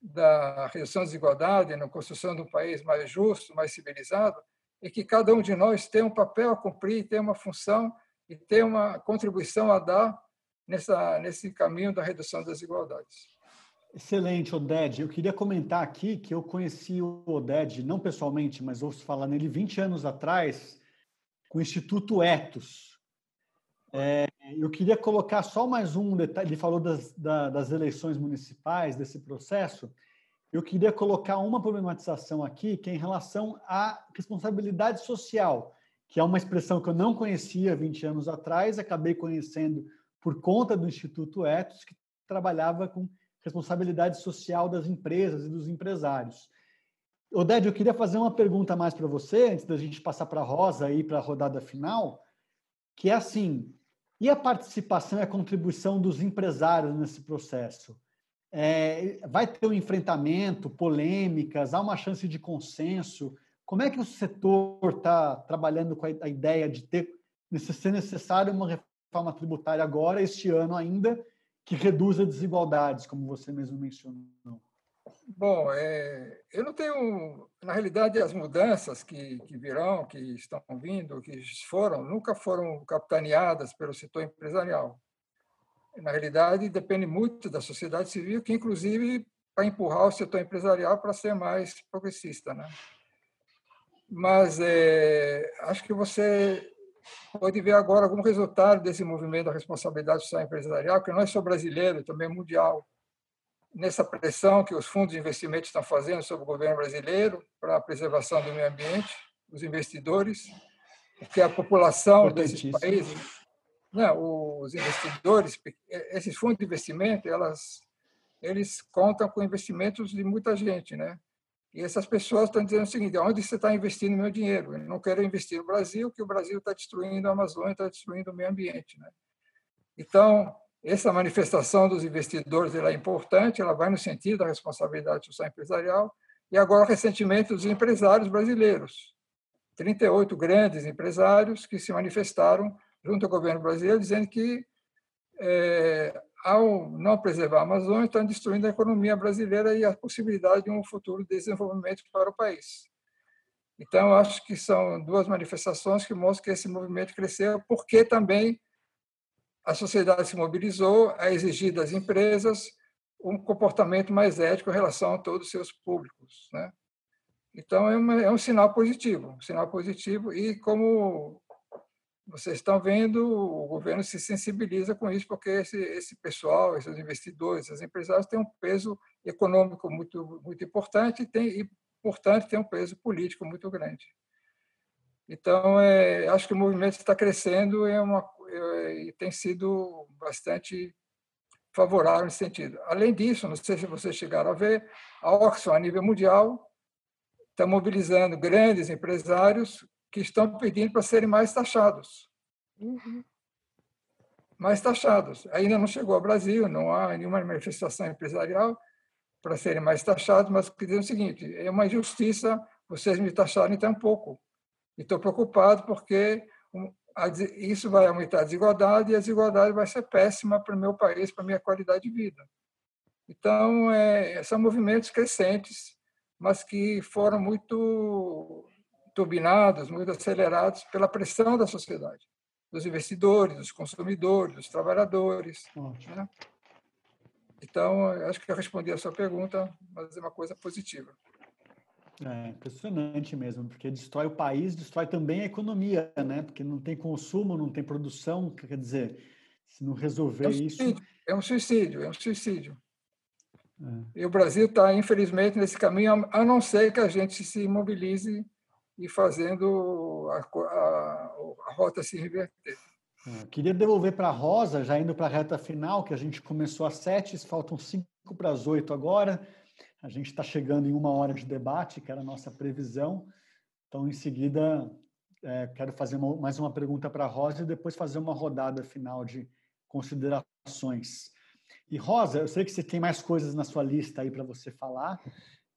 da redução da desigualdade na construção de um país mais justo, mais civilizado, é que cada um de nós tem um papel a cumprir, tem uma função e tem uma contribuição a dar nessa, nesse caminho da redução das desigualdades. Excelente, Oded. Eu queria comentar aqui que eu conheci o Oded, não pessoalmente, mas ouço falar nele 20 anos atrás, com o Instituto Etos. É, eu queria colocar só mais um detalhe. Ele falou das, da, das eleições municipais, desse processo. Eu queria colocar uma problematização aqui, que é em relação à responsabilidade social, que é uma expressão que eu não conhecia 20 anos atrás, acabei conhecendo por conta do Instituto Etos, que trabalhava com responsabilidade social das empresas e dos empresários. Oded, eu queria fazer uma pergunta mais para você, antes da gente passar para a Rosa e para a rodada final, que é assim, e a participação e a contribuição dos empresários nesse processo? É, vai ter um enfrentamento, polêmicas, há uma chance de consenso? Como é que o setor está trabalhando com a, ideia de ter ser necessário uma reforma tributária agora, este ano ainda, que reduza desigualdades, como você mesmo mencionou? Bom, é, eu não tenho. Na realidade, as mudanças que, que virão, que estão vindo, que foram, nunca foram capitaneadas pelo setor empresarial. Na realidade, depende muito da sociedade civil, que, inclusive, para empurrar o setor empresarial para ser mais progressista. Né? Mas é, acho que você pode ver agora algum resultado desse movimento da responsabilidade social empresarial, que não é só brasileiro, também é mundial nessa pressão que os fundos de investimento estão fazendo sobre o governo brasileiro para a preservação do meio ambiente, os investidores, porque a população desses países, né, os investidores, esses fundos de investimento, elas, eles contam com investimentos de muita gente, né? E essas pessoas estão dizendo o seguinte: onde você está investindo meu dinheiro? Eu não quero investir no Brasil, que o Brasil está destruindo a Amazônia, está destruindo o meio ambiente, né? Então, essa manifestação dos investidores é importante, ela vai no sentido da responsabilidade social empresarial, e agora, recentemente, os empresários brasileiros. 38 grandes empresários que se manifestaram junto ao governo brasileiro, dizendo que, é, ao não preservar a Amazônia, estão destruindo a economia brasileira e a possibilidade de um futuro desenvolvimento para o país. Então, acho que são duas manifestações que mostram que esse movimento cresceu, porque também a sociedade se mobilizou a exigir das empresas um comportamento mais ético em relação a todos os seus públicos. Né? Então, é, uma, é um sinal positivo, um sinal positivo, e como vocês estão vendo, o governo se sensibiliza com isso, porque esse, esse pessoal, esses investidores, esses empresários têm um peso econômico muito, muito importante e, tem, e, portanto, tem um peso político muito grande. Então, é, acho que o movimento está crescendo é uma, é, e tem sido bastante favorável nesse sentido. Além disso, não sei se vocês chegaram a ver, a Oxfam, a nível mundial, está mobilizando grandes empresários que estão pedindo para serem mais taxados. Uhum. Mais taxados. Ainda não chegou ao Brasil, não há nenhuma manifestação empresarial para serem mais taxados, mas que dizem o seguinte: é uma injustiça vocês me taxarem tão pouco. Estou preocupado porque isso vai aumentar a desigualdade e a desigualdade vai ser péssima para o meu país, para a minha qualidade de vida. Então, é, são movimentos crescentes, mas que foram muito turbinados, muito acelerados pela pressão da sociedade, dos investidores, dos consumidores, dos trabalhadores. Né? Então, acho que eu respondi a sua pergunta, mas é uma coisa positiva. É impressionante mesmo, porque destrói o país, destrói também a economia, né? Porque não tem consumo, não tem produção, quer dizer, se não resolver é um isso. É um suicídio, é um suicídio. É. E o Brasil está, infelizmente, nesse caminho, a não ser que a gente se mobilize e fazendo a, a, a rota se reverter. É, queria devolver para a Rosa, já indo para a reta final, que a gente começou às sete, faltam cinco para as oito agora. A gente está chegando em uma hora de debate, que era a nossa previsão. Então, em seguida, é, quero fazer uma, mais uma pergunta para a Rosa e depois fazer uma rodada final de considerações. E Rosa, eu sei que você tem mais coisas na sua lista aí para você falar.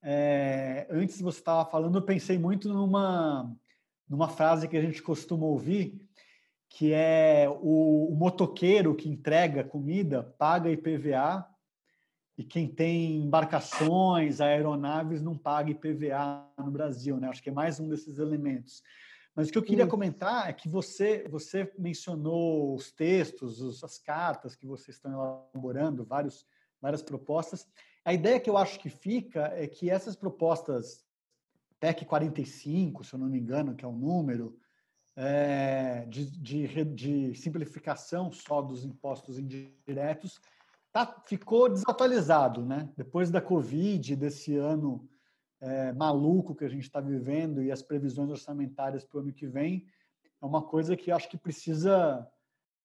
É, antes você estava falando, eu pensei muito numa, numa frase que a gente costuma ouvir, que é o, o motoqueiro que entrega comida paga IPVA e quem tem embarcações, aeronaves, não paga IPVA no Brasil, né? Acho que é mais um desses elementos. Mas o que eu queria comentar é que você, você mencionou os textos, as cartas que vocês estão elaborando, vários, várias propostas. A ideia que eu acho que fica é que essas propostas, PEC 45, se eu não me engano, que é o número, é, de, de, de simplificação só dos impostos indiretos, tá, ficou desatualizado, né? Depois da Covid, desse ano é, maluco que a gente está vivendo e as previsões orçamentárias para o ano que vem, é uma coisa que acho que precisa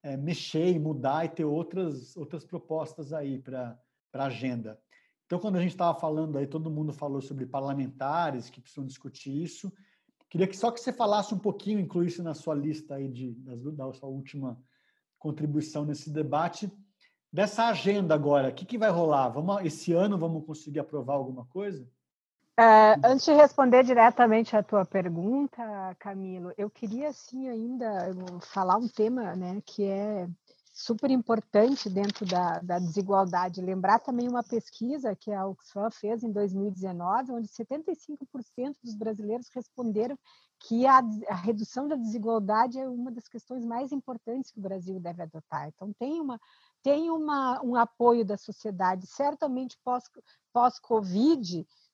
é, mexer e mudar e ter outras, outras propostas aí para a agenda. Então, quando a gente estava falando aí, todo mundo falou sobre parlamentares que precisam discutir isso. Queria que só que você falasse um pouquinho, incluísse na sua lista aí de, da sua última contribuição nesse debate, Dessa agenda agora, o que, que vai rolar? Vamos, esse ano vamos conseguir aprovar alguma coisa? É, antes de responder diretamente a tua pergunta, Camilo, eu queria sim ainda falar um tema né, que é super importante dentro da, da, desigualdade. Lembrar também uma pesquisa que a Oxfam fez em 2019, onde 75% dos brasileiros responderam que a, a, redução da desigualdade é uma das questões mais importantes que o Brasil deve adotar. Então, tem uma tem uma, um apoio da sociedade, certamente pós-Covid, pós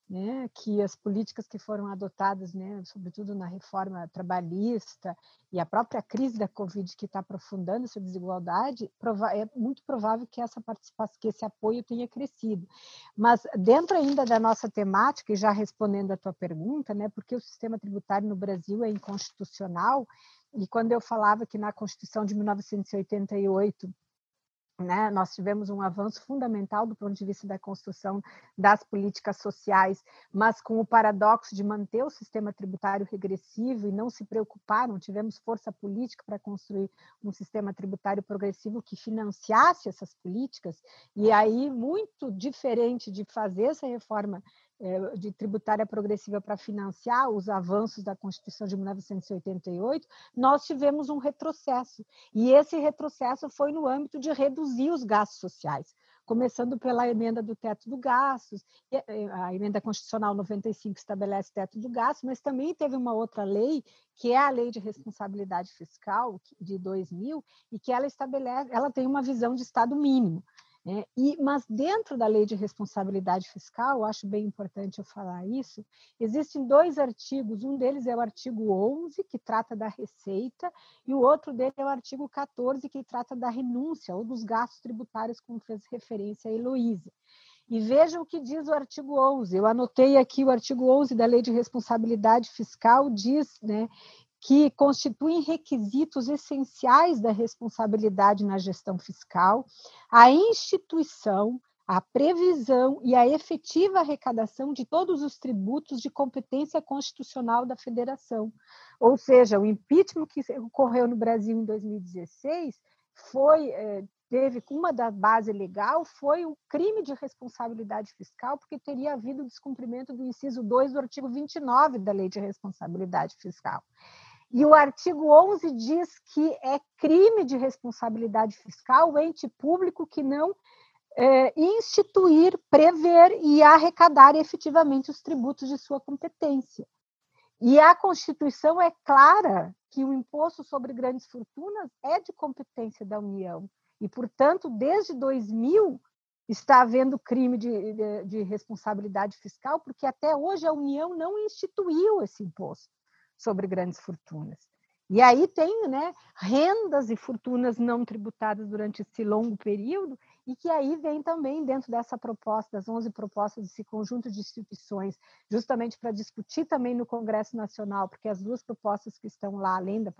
né, que as políticas que foram adotadas, né, sobretudo na reforma trabalhista e a própria crise da Covid que está aprofundando essa desigualdade, é muito provável que essa participação, que esse apoio tenha crescido. Mas dentro ainda da nossa temática, e já respondendo à tua pergunta, né, porque o sistema tributário no Brasil é inconstitucional, e quando eu falava que na Constituição de 1988 né? Nós tivemos um avanço fundamental do ponto de vista da construção das políticas sociais, mas com o paradoxo de manter o sistema tributário regressivo e não se preocupar, não tivemos força política para construir um sistema tributário progressivo que financiasse essas políticas, e aí, muito diferente de fazer essa reforma de tributária progressiva para financiar os avanços da Constituição de 1988, nós tivemos um retrocesso. E esse retrocesso foi no âmbito de reduzir os gastos sociais começando pela emenda do teto do gastos, a emenda constitucional 95 estabelece teto do gasto, mas também teve uma outra lei, que é a Lei de Responsabilidade Fiscal de 2000, e que ela estabelece, ela tem uma visão de estado mínimo. É, e, mas dentro da lei de responsabilidade fiscal, acho bem importante eu falar isso, existem dois artigos, um deles é o artigo 11, que trata da receita, e o outro dele é o artigo 14, que trata da renúncia ou dos gastos tributários, como fez referência a Heloísa. E veja o que diz o artigo 11. Eu anotei aqui o artigo 11 da Lei de Responsabilidade Fiscal, diz né, que constituem requisitos essenciais da responsabilidade na gestão fiscal, a instituição, a previsão e a efetiva arrecadação de todos os tributos de competência constitucional da federação. Ou seja, o impeachment que ocorreu no Brasil em 2016 foi eh, teve uma da base legal foi o crime de responsabilidade fiscal, porque teria havido descumprimento do inciso 2 do artigo 29 da Lei de Responsabilidade Fiscal. E o artigo 11 diz que é crime de responsabilidade fiscal o ente público que não é, instituir, prever e arrecadar efetivamente os tributos de sua competência. E a Constituição é clara que o imposto sobre grandes fortunas é de competência da União. E, portanto, desde 2000, está havendo crime de, de, de, responsabilidade fiscal, porque até hoje a União não instituiu esse imposto sobre grandes fortunas. E aí tem né, rendas e fortunas não tributadas durante esse longo período, e que aí vem também dentro dessa proposta, das 11 propostas desse conjunto de instituições, justamente para discutir também no Congresso Nacional, porque as duas propostas que estão lá, além da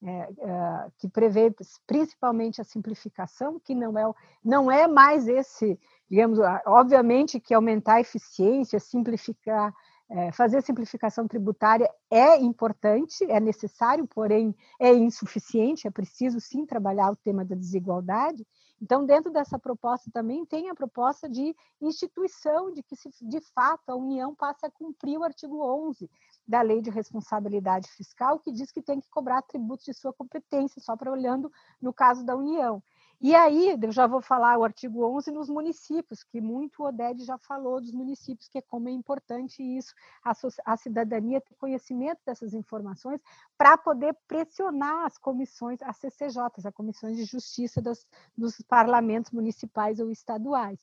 é, é, que prevê principalmente a simplificação, que não é, não é mais esse, digamos, obviamente que aumentar a eficiência, simplificar é, fazer simplificação tributária é importante, é necessário, porém é insuficiente, é preciso sim trabalhar o tema da desigualdade. Então, dentro dessa proposta também tem a proposta de instituição, de que, se, de fato, a União passe a cumprir o artigo 11 da Lei de Responsabilidade Fiscal, que diz que tem que cobrar tributos de sua competência, só para olhando no caso da União. E aí, eu já vou falar o artigo 11 nos municípios, que muito o Oded já falou dos municípios, que é como é importante isso, a, a cidadania ter conhecimento dessas informações para poder pressionar as comissões, as CCJs, as comissões de justiça das, dos parlamentos municipais ou estaduais.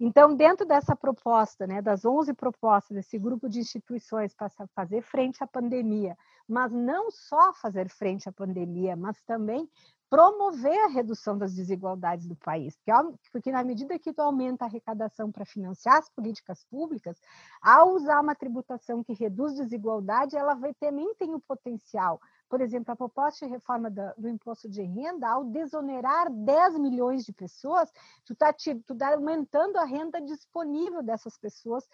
Então, dentro dessa proposta, né, das 11 propostas desse grupo de instituições para fazer frente à pandemia, mas não só fazer frente à pandemia, mas também promover a redução das desigualdades do país, porque, na medida que tu aumenta a arrecadação para financiar as políticas públicas, ao usar uma tributação que reduz desigualdade, ela vai, também tem o potencial. Por exemplo, a proposta de reforma do, do imposto de renda, ao desonerar 10 milhões de pessoas, tu está tá aumentando a renda disponível dessas pessoas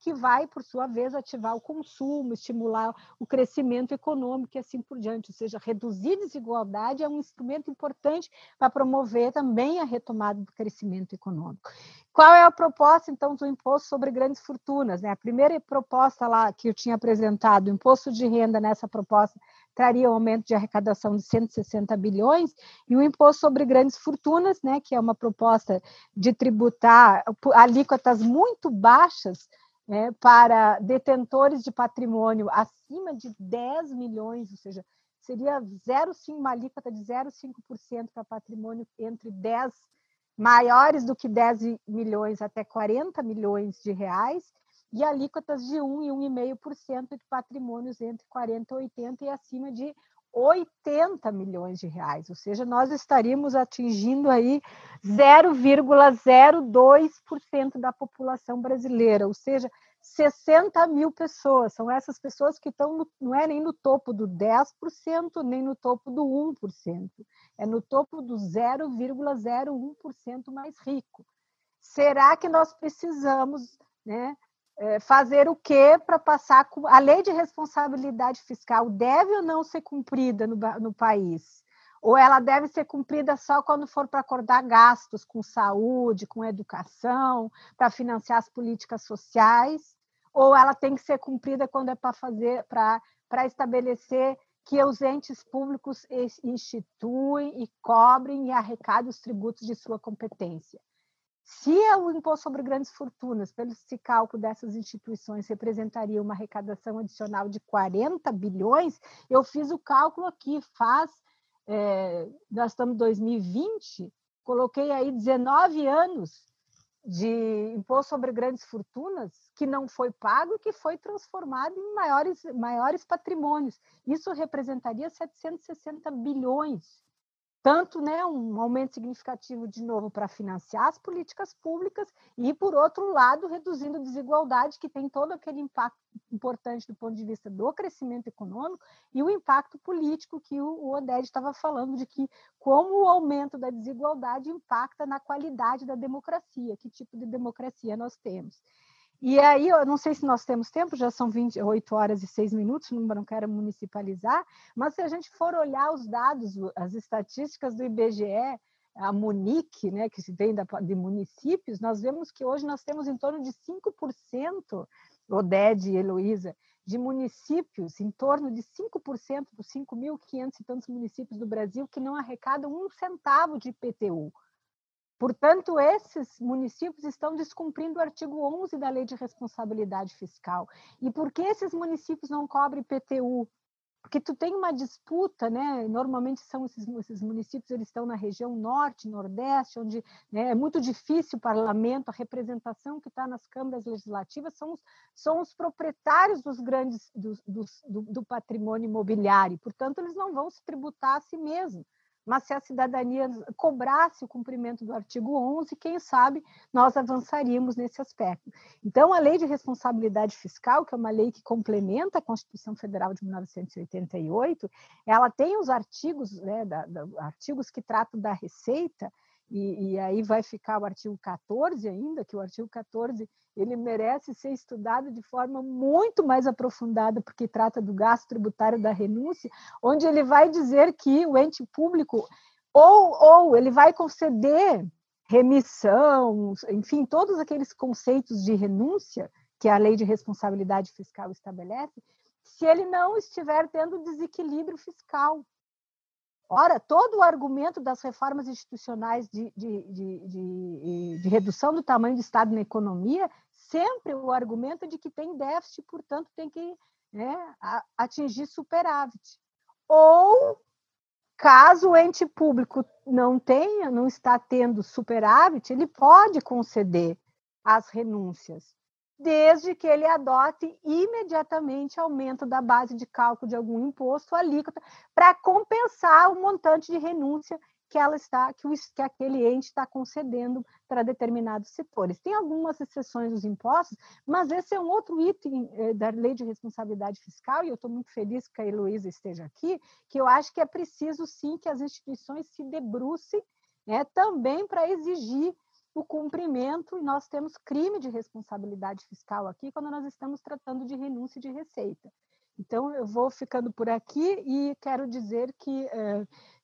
que vai, por sua vez, ativar o consumo, estimular o crescimento econômico e assim por diante. Ou seja, reduzir desigualdade é um instrumento importante para promover também a retomada do crescimento econômico. Qual é a proposta, então, do imposto sobre grandes fortunas? Né? A primeira proposta lá que eu tinha apresentado, o imposto de renda nessa proposta traria um aumento de arrecadação de 160 bilhões, e o imposto sobre grandes fortunas, né, que é uma proposta de tributar alíquotas muito baixas né, para detentores de patrimônio acima de 10 milhões, ou seja, seria 0,5, uma alíquota de 0,5% para patrimônio entre 10 maiores do que 10 milhões até 40 milhões de reais, e alíquotas de 1 e 1,5% de patrimônios entre 40 e 80 e acima de 80 milhões de reais, ou seja, nós estaríamos atingindo aí 0,02% da população brasileira, ou seja, 60 mil pessoas. São essas pessoas que estão, no, não é nem no topo do 10%, nem no topo do 1%, é no topo do 0,01% mais rico. Será que nós precisamos né, fazer o que para passar a lei de responsabilidade fiscal deve ou não ser cumprida no, no país? Ou ela deve ser cumprida só quando for para acordar gastos com saúde, com educação, para financiar as políticas sociais? Ou ela tem que ser cumprida quando é para fazer, para estabelecer que os entes públicos instituem e cobrem e arrecadem os tributos de sua competência? Se o imposto sobre grandes fortunas, pelo cálculo dessas instituições, representaria uma arrecadação adicional de 40 bilhões, eu fiz o cálculo aqui, faz, é, nós estamos em 2020, coloquei aí 19 anos de imposto sobre grandes fortunas que não foi pago e que foi transformado em maiores, maiores patrimônios. Isso representaria 760 bilhões tanto né, um aumento significativo de novo para financiar as políticas públicas e, por outro lado, reduzindo desigualdade, que tem todo aquele impacto importante do ponto de vista do crescimento econômico e o impacto político que o Oded estava falando, de que como o aumento da desigualdade impacta na qualidade da democracia, que tipo de democracia nós temos. E aí, eu não sei se nós temos tempo, já são 28 horas e 6 minutos, não, quero municipalizar, mas se a gente for olhar os dados, as estatísticas do IBGE, a Munique, né, que vem da, de municípios, nós vemos que hoje nós temos em torno de 5%, Oded e Heloísa, de municípios, em torno de 5% dos 5.500 e tantos municípios do Brasil que não arrecadam um centavo de IPTU. Portanto, esses municípios estão descumprindo o artigo 11 da Lei de Responsabilidade Fiscal. E por que esses municípios não cobrem IPTU? porque tu tem uma disputa, né? Normalmente são esses, esses municípios, eles estão na região norte, nordeste, onde né, é muito difícil o parlamento, a representação que está nas câmaras legislativas são os, são os proprietários dos grandes do, do patrimônio imobiliário, portanto, eles não vão se tributar a si mesmos mas se a cidadania cobrasse o cumprimento do artigo 11, quem sabe nós avançaríamos nesse aspecto. Então, a Lei de Responsabilidade Fiscal, que é uma lei que complementa a Constituição Federal de 1988, ela tem os artigos, né, da, da, artigos que tratam da receita, e, e, aí vai ficar o artigo 14 ainda, que o artigo 14 ele merece ser estudado de forma muito mais aprofundada, porque trata do gasto tributário da renúncia, onde ele vai dizer que o ente público ou, ou ele vai conceder remissão, enfim, todos aqueles conceitos de renúncia que a lei de responsabilidade fiscal estabelece, se ele não estiver tendo desequilíbrio fiscal. Ora, todo o argumento das reformas institucionais de, de, de, de, redução do tamanho do Estado na economia, sempre o argumento de que tem déficit, portanto, tem que né, atingir superávit. Ou, caso o ente público não tenha, não está tendo superávit, ele pode conceder as renúncias desde que ele adote imediatamente aumento da base de cálculo de algum imposto, alíquota, para compensar o montante de renúncia que ela está, que, o, que aquele ente está concedendo para determinados setores. Tem algumas exceções dos impostos, mas esse é um outro item eh, da lei de responsabilidade fiscal, e eu estou muito feliz que a Heloísa esteja aqui, que eu acho que é preciso sim que as instituições se debrucem né, também para exigir o cumprimento, e nós temos crime de responsabilidade fiscal aqui quando nós estamos tratando de renúncia de receita. Então, eu vou ficando por aqui e quero dizer que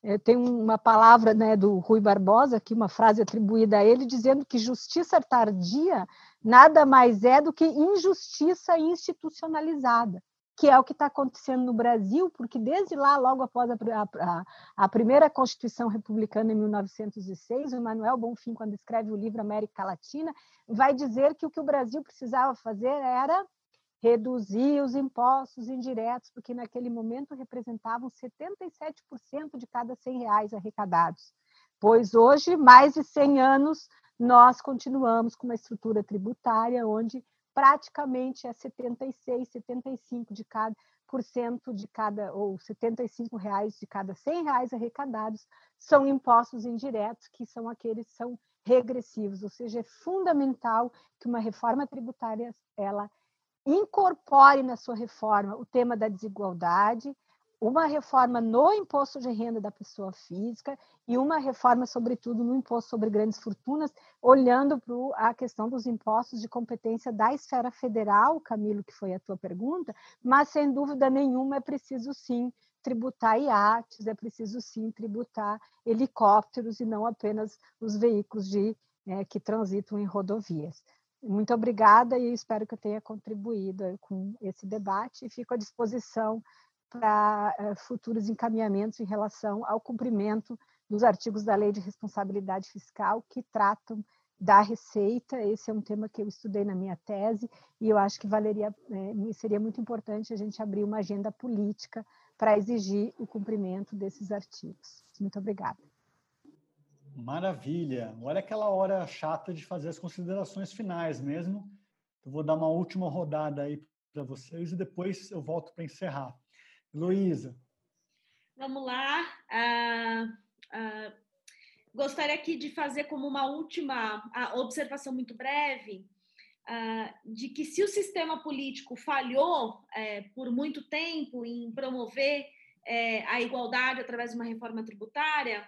é, tem uma palavra né, do Rui Barbosa, aqui uma frase atribuída a ele, dizendo que justiça tardia nada mais é do que injustiça institucionalizada que é o que está acontecendo no Brasil, porque desde lá, logo após a, a, a, primeira Constituição Republicana, em 1906, o Manuel Bonfim, quando escreve o livro América Latina, vai dizer que o que o Brasil precisava fazer era reduzir os impostos indiretos, porque naquele momento representavam 77% de cada 100 reais arrecadados. Pois hoje, mais de 100 anos, nós continuamos com uma estrutura tributária onde praticamente é 76, 75 de cada por cento de cada ou 75 reais de cada 100 reais arrecadados são impostos indiretos que são aqueles que são regressivos, ou seja, é fundamental que uma reforma tributária ela incorpore na sua reforma o tema da desigualdade, uma reforma no imposto de renda da pessoa física e uma reforma, sobretudo, no imposto sobre grandes fortunas, olhando para a questão dos impostos de competência da esfera federal, Camilo, que foi a tua pergunta, mas sem dúvida nenhuma é preciso sim tributar iates, é preciso sim tributar helicópteros e não apenas os veículos de, é, que transitam em rodovias. Muito obrigada e espero que eu tenha contribuído com esse debate e fico à disposição para uh, futuros encaminhamentos em relação ao cumprimento dos artigos da Lei de Responsabilidade Fiscal que tratam da receita. Esse é um tema que eu estudei na minha tese e eu acho que valeria, é, seria muito importante a gente abrir uma agenda política para exigir o cumprimento desses artigos. Muito obrigada. Maravilha. Olha aquela hora chata de fazer as considerações finais mesmo. Eu vou dar uma última rodada aí para vocês e depois eu volto para encerrar. Luísa. Vamos lá. Uh, uh, gostaria aqui de fazer como uma última observação muito breve uh, de que se o sistema político falhou é, por muito tempo em promover é, a igualdade através de uma reforma tributária,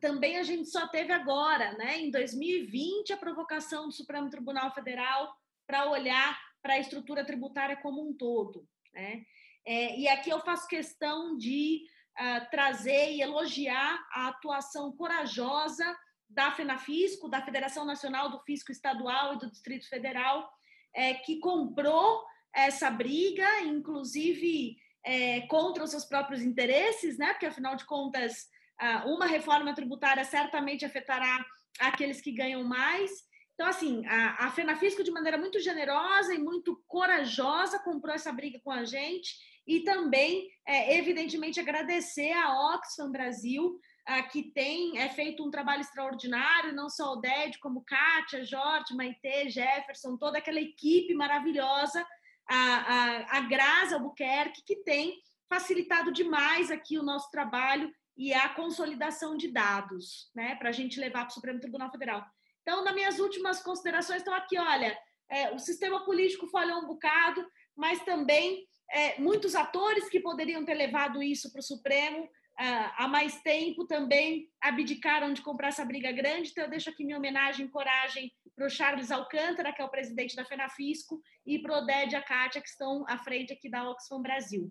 também a gente só teve agora, né, em 2020, a provocação do Supremo Tribunal Federal para olhar para a estrutura tributária como um todo. Né? É, e aqui eu faço questão de uh, trazer e elogiar a atuação corajosa da FENAFISCO, da Federação Nacional do Fisco Estadual e do Distrito Federal, é, que comprou essa briga, inclusive é, contra os seus próprios interesses, né? porque, afinal de contas, uh, uma reforma tributária certamente afetará aqueles que ganham mais. Então, assim, a, a FENAFISCO, de maneira muito generosa e muito corajosa, comprou essa briga com a gente e também, é, evidentemente, agradecer a Oxfam Brasil, a, que tem é, feito um trabalho extraordinário, não só o Ded, como Kátia, Jorge, Maite, Jefferson, toda aquela equipe maravilhosa, a, a, a Graça Albuquerque, que tem facilitado demais aqui o nosso trabalho e a consolidação de dados, né, para a gente levar para o Supremo Tribunal Federal. Então, nas minhas últimas considerações, estão aqui, olha, é, o sistema político falhou um bocado, mas também é, muitos atores que poderiam ter levado isso para o Supremo há mais tempo também abdicaram de comprar essa briga grande. Então, eu deixo aqui minha homenagem e coragem para o Charles Alcântara, que é o presidente da FENAFISCO, e para o Oded e a Kátia, que estão à frente aqui da Oxfam Brasil.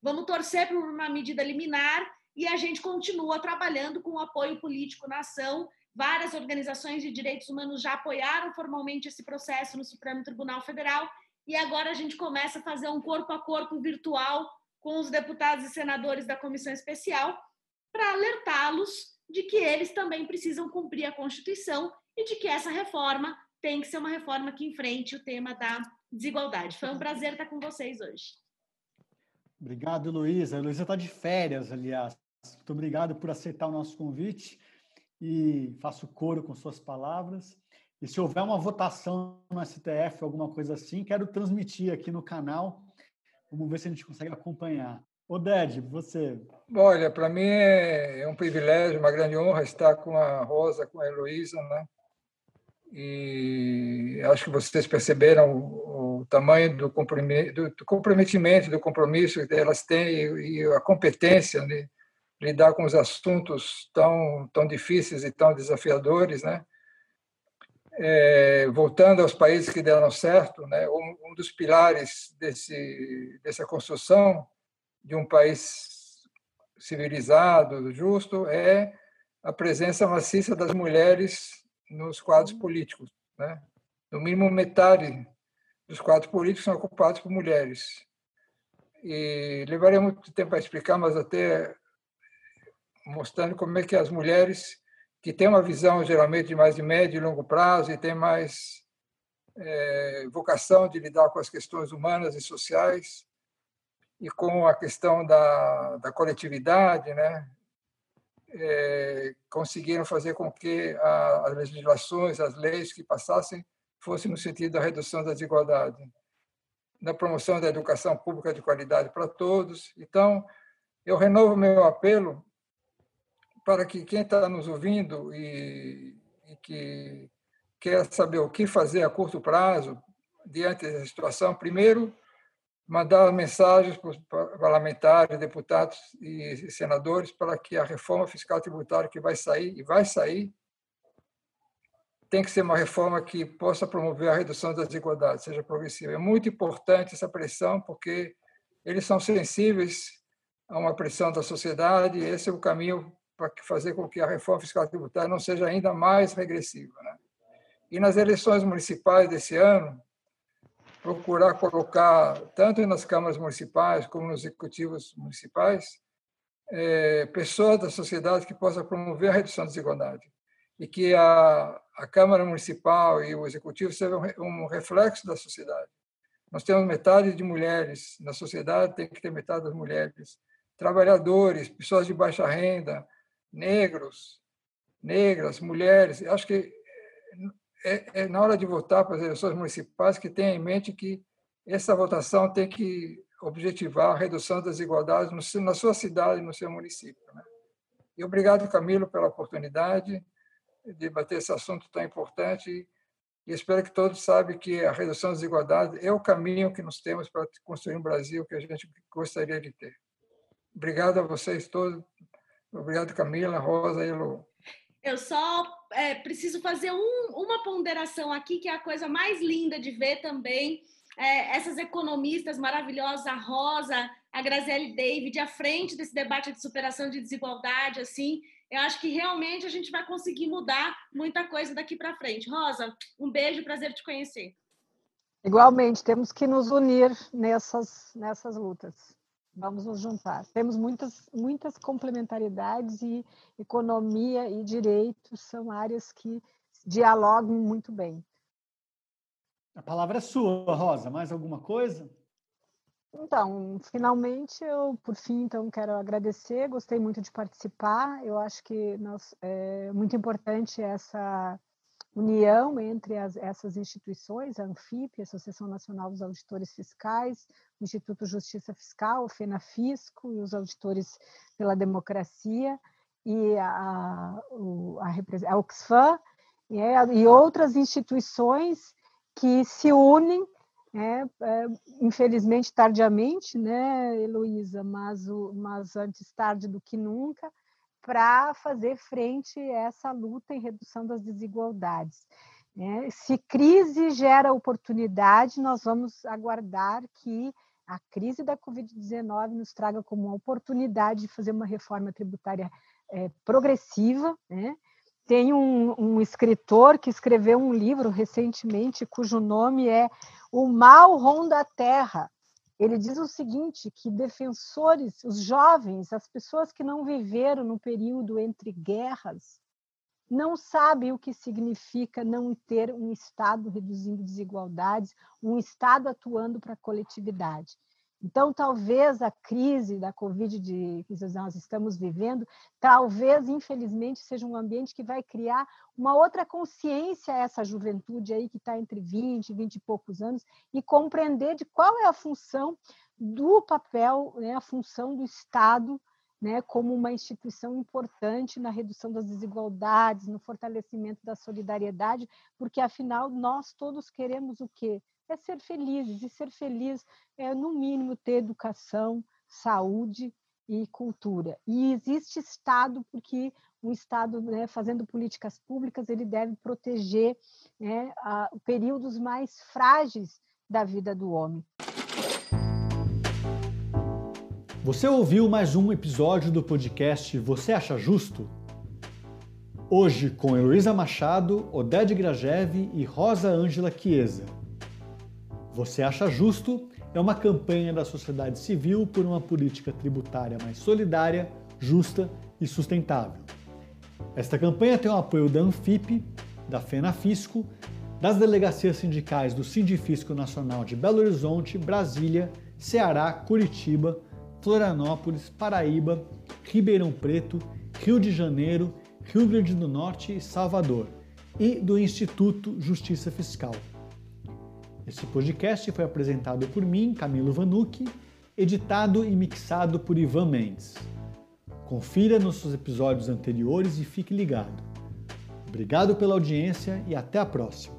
Vamos torcer por uma medida liminar e a gente continua trabalhando com o apoio político na ação. Várias organizações de direitos humanos já apoiaram formalmente esse processo no Supremo Tribunal Federal e agora a gente começa a fazer um corpo a corpo virtual com os deputados e senadores da comissão especial para alertá-los de que eles também precisam cumprir a Constituição e de que essa reforma tem que ser uma reforma que enfrente o tema da desigualdade. Foi um prazer estar com vocês hoje. Obrigado, Luísa. A Luísa está de férias, aliás. Muito obrigado por aceitar o nosso convite e faço coro com suas palavras. E se houver uma votação no STF, alguma coisa assim, quero transmitir aqui no canal. Vamos ver se a gente consegue acompanhar. Oded, você. Olha, para mim é um privilégio, uma grande honra estar com a Rosa, com a Heloísa, né? E acho que vocês perceberam o, tamanho do, comprometimento, do compromisso que elas têm e, e a competência né? lidar com os assuntos tão, tão difíceis e tão desafiadores, né? É, voltando aos países que deram certo, né? Um, um, dos pilares desse dessa construção de um país civilizado, justo, é a presença maciça das mulheres nos quadros políticos, né? No mínimo metade dos quadros políticos são ocupados por mulheres. E levaria muito tempo a explicar, mas até mostrando como é que as mulheres que têm uma visão geralmente mais de médio e longo prazo e têm mais é, vocação de lidar com as questões humanas e sociais e com a questão da, da coletividade, né? É, conseguiram fazer com que a, as legislações, as leis que passassem fossem no sentido da redução da desigualdade, na promoção da educação pública de qualidade para todos. Então, eu renovo meu apelo para que quem está nos ouvindo e, e, que quer saber o que fazer a curto prazo diante dessa situação, primeiro, mandar mensagens para os parlamentares, deputados e senadores para que a reforma fiscal tributária que vai sair, e vai sair, tem que ser uma reforma que possa promover a redução das desigualdades, seja progressiva. É muito importante essa pressão, porque eles são sensíveis a uma pressão da sociedade, e esse é o caminho para fazer com que a reforma fiscal tributária não seja ainda mais regressiva. Né? E nas eleições municipais desse ano, procurar colocar, tanto nas câmaras municipais como nos executivos municipais, é, pessoas da sociedade que possam promover a redução da desigualdade. E que a, a Câmara Municipal e o Executivo sejam um reflexo da sociedade. Nós temos metade de mulheres na sociedade, tem que ter metade das mulheres. Trabalhadores, pessoas de baixa renda, negros, negras, mulheres. Acho que é, é, na hora de votar para as eleições municipais que tenha em mente que essa votação tem que objetivar a redução das desigualdades no, na sua cidade, no seu município. Né? E obrigado, Camilo, pela oportunidade de debater esse assunto tão importante e espero que todos saibam que a redução das desigualdades é o caminho que nós temos para construir um Brasil que a gente gostaria de ter. Obrigado a vocês todos Obrigado, Camila, Rosa e Lu. Eu só é, preciso fazer um, uma ponderação aqui, que é a coisa mais linda de ver também. É, essas economistas maravilhosas, a Rosa, a Graziele David, à frente desse debate de superação de desigualdade, assim, eu acho que realmente a gente vai conseguir mudar muita coisa daqui para frente. Rosa, um beijo, prazer te conhecer. Igualmente, temos que nos unir nessas, nessas lutas. Vamos nos juntar. Temos muitas, muitas complementaridades e economia e direitos são áreas que dialogam muito bem. A palavra é sua, Rosa. Mais alguma coisa? Então, finalmente, eu, por fim, então, quero agradecer, gostei muito de participar, eu acho que nós, é muito importante essa união entre as, essas instituições, a ANFIP, a Associação Nacional dos Auditores Fiscais, o Instituto Justiça Fiscal, o FENAFISCO e os auditores pela democracia, e a, a, a, Oxfam, e, é, e outras instituições que se unem é, é, infelizmente tardiamente, né, Heloísa, mas, o, mas antes tarde do que nunca, para fazer frente a essa luta em redução das desigualdades. É, se crise gera oportunidade, nós vamos aguardar que a crise da Covid-19 nos traga como uma oportunidade de fazer uma reforma tributária é, progressiva, né? Tem um, um, escritor que escreveu um livro recentemente, cujo nome é O Mal Ronda a Terra. Ele diz o seguinte: que defensores, os jovens, as pessoas que não viveram no período entre guerras, não sabem o que significa não ter um Estado reduzindo desigualdades, um Estado atuando para a coletividade. Então, talvez a crise da Covid de, que nós estamos vivendo, talvez, infelizmente, seja um ambiente que vai criar uma outra consciência a essa juventude aí que está entre 20 e 20 e poucos anos e compreender de qual é a função do papel, né, a função do Estado né, como uma instituição importante na redução das desigualdades, no fortalecimento da solidariedade, porque afinal nós todos queremos o quê? É ser felizes, e ser feliz é, no mínimo, ter educação, saúde e cultura. E existe Estado, porque o Estado, né, fazendo políticas públicas, ele deve proteger né, a, períodos mais frágeis da vida do homem. Você ouviu mais um episódio do podcast Você Acha Justo? Hoje com Heloísa Machado, Oded Grajev e Rosa Ângela Chiesa. Você Acha Justo é uma campanha da sociedade civil por uma política tributária mais solidária, justa e sustentável. Esta campanha tem o apoio da Anfip, da FENAFisco, das delegacias sindicais do Sindifisco Nacional de Belo Horizonte, Brasília, Ceará, Curitiba, Florianópolis, Paraíba, Ribeirão Preto, Rio de Janeiro, Rio Grande do Norte e Salvador, e do Instituto Justiça Fiscal. Esse podcast foi apresentado por mim, Camilo Vanucci, editado e mixado por Ivan Mendes. Confira nossos episódios anteriores e fique ligado. Obrigado pela audiência e até a próxima.